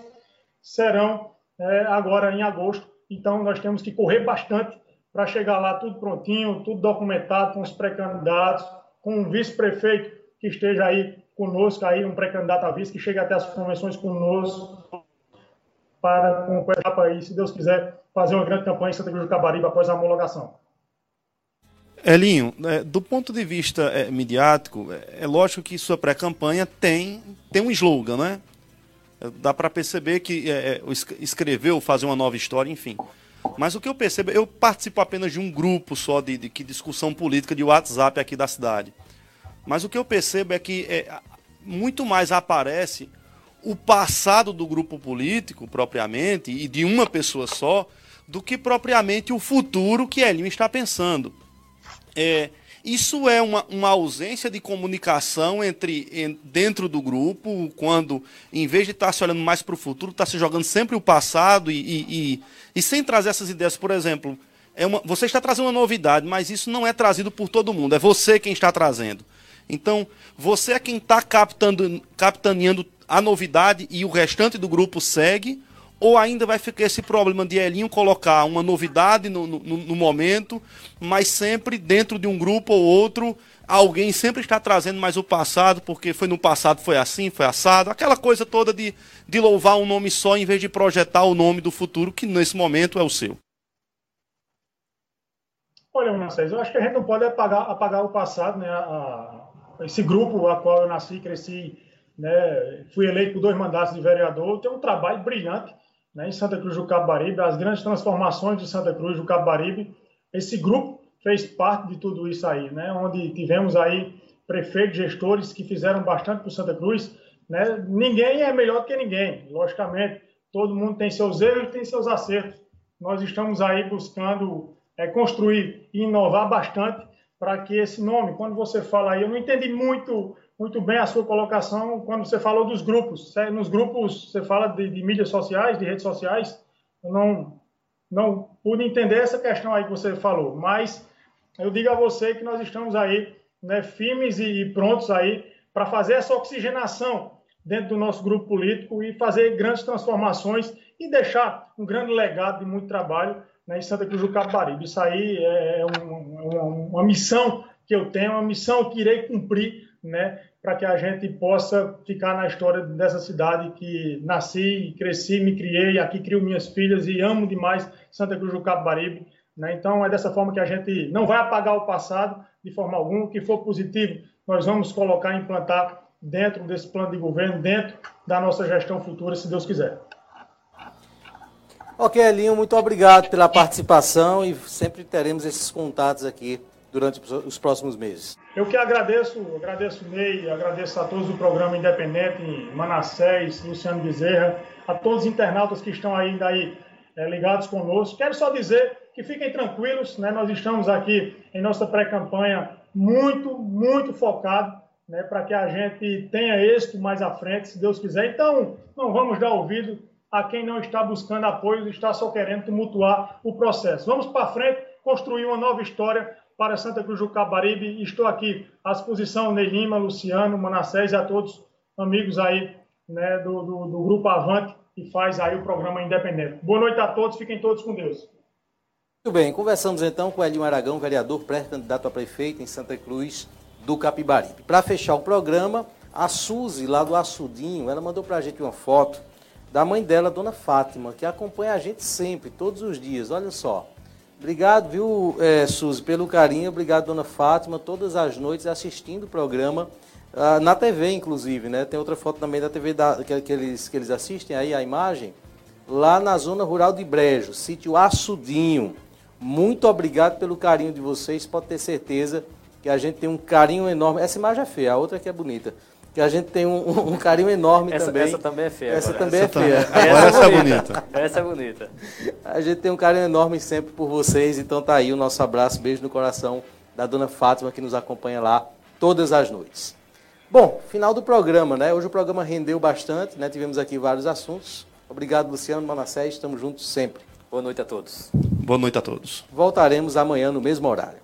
serão é, agora em agosto, então nós temos que correr bastante para chegar lá tudo prontinho, tudo documentado com os pré-candidatos, com um vice-prefeito que esteja aí conosco, aí, um pré-candidato a vice, que chegue até as convenções conosco, para completar o país, se Deus quiser, fazer uma grande campanha em Santa Cruz do Cabaribe após a homologação. Elinho, é, do ponto de vista é, midiático, é, é lógico que sua pré-campanha tem, tem um slogan, né? Dá para perceber que é, escreveu, fazer uma nova história, enfim. Mas o que eu percebo, eu participo apenas de um grupo só de, de, de discussão política de WhatsApp aqui da cidade. Mas o que eu percebo é que é, muito mais aparece o passado do grupo político, propriamente, e de uma pessoa só, do que propriamente o futuro que Elinho está pensando. É, isso é uma, uma ausência de comunicação entre em, dentro do grupo, quando, em vez de estar se olhando mais para o futuro, está se jogando sempre o passado e, e, e, e, sem trazer essas ideias. Por exemplo, é uma, você está trazendo uma novidade, mas isso não é trazido por todo mundo, é você quem está trazendo. Então, você é quem está capitaneando a novidade e o restante do grupo segue? Ou ainda vai ficar esse problema de Elinho colocar uma novidade no, no, no momento, mas sempre dentro de um grupo ou outro, alguém sempre está trazendo mais o passado, porque foi no passado, foi assim, foi assado, aquela coisa toda de, de louvar um nome só em vez de projetar o nome do futuro, que nesse momento é o seu. Olha, Marcelo, eu acho que a gente não pode apagar, apagar o passado, né? A, a, esse grupo a qual eu nasci, cresci né, fui eleito por dois mandatos de vereador, tem um trabalho brilhante né, em Santa Cruz do Cabaribe, as grandes transformações de Santa Cruz do Cabaribe. Esse grupo fez parte de tudo isso aí, né, onde tivemos aí prefeitos, gestores que fizeram bastante por Santa Cruz. Né? Ninguém é melhor que ninguém, logicamente. Todo mundo tem seus erros e tem seus acertos. Nós estamos aí buscando é, construir e inovar bastante para que esse nome, quando você fala aí, eu não entendi muito muito bem a sua colocação quando você falou dos grupos. Nos grupos, você fala de, de mídias sociais, de redes sociais. Eu não, não pude entender essa questão aí que você falou, mas eu digo a você que nós estamos aí né, firmes e prontos aí para fazer essa oxigenação dentro do nosso grupo político e fazer grandes transformações e deixar um grande legado de muito trabalho né, em Santa Cruz do Capibaribe. Isso aí é uma, uma missão que eu tenho, uma missão que irei cumprir, né, para que a gente possa ficar na história dessa cidade que nasci, cresci, me criei, aqui crio minhas filhas e amo demais Santa Cruz do Capibaribe. Né? Então é dessa forma que a gente não vai apagar o passado de forma alguma. O que for positivo, nós vamos colocar e implantar dentro desse plano de governo, dentro da nossa gestão futura, se Deus quiser. Ok, Elinho, muito obrigado pela participação e sempre teremos esses contatos aqui durante os próximos meses. Eu que agradeço, agradeço Ney, agradeço a todos do programa Independente, Manassés, Luciano Bezerra, a todos os internautas que estão ainda aí é, ligados conosco. Quero só dizer que fiquem tranquilos, né? nós estamos aqui em nossa pré-campanha muito, muito focado né, para que a gente tenha êxito mais à frente, se Deus quiser. Então, não vamos dar ouvido a quem não está buscando apoio, está só querendo tumultuar o processo. Vamos para frente, construir uma nova história para Santa Cruz do Cabaribe. Estou aqui à disposição, Ney Lima, Luciano, Manassés e a todos amigos aí né, do, do, do Grupo Avante, que faz aí o programa Independente. Boa noite a todos, fiquem todos com Deus. Muito bem, conversamos então com Elinho Aragão, vereador pré-candidato a prefeito em Santa Cruz do Capibaribe. Para fechar o programa, a Suzy, lá do Açudinho, ela mandou para a gente uma foto da mãe dela, Dona Fátima, que acompanha a gente sempre, todos os dias. Olha só. Obrigado, viu, é, Suzy, pelo carinho. Obrigado, Dona Fátima, todas as noites assistindo o programa. Uh, na TV, inclusive, né? Tem outra foto também da TV da, que, que, eles, que eles assistem aí, a imagem. Lá na zona rural de Brejo, sítio Açudinho. Muito obrigado pelo carinho de vocês. Pode ter certeza que a gente tem um carinho enorme. Essa imagem é feia, a outra que é bonita que a gente tem um, um carinho enorme essa, também. Essa também é feia. Essa agora. também essa é feia. Também. Agora essa é bonita. Essa é bonita. A gente tem um carinho enorme sempre por vocês, então tá aí o nosso abraço, beijo no coração da dona Fátima que nos acompanha lá todas as noites. Bom, final do programa, né? Hoje o programa rendeu bastante, né? Tivemos aqui vários assuntos. Obrigado, Luciano Manassés, estamos juntos sempre. Boa noite a todos. Boa noite a todos. Voltaremos amanhã no mesmo horário.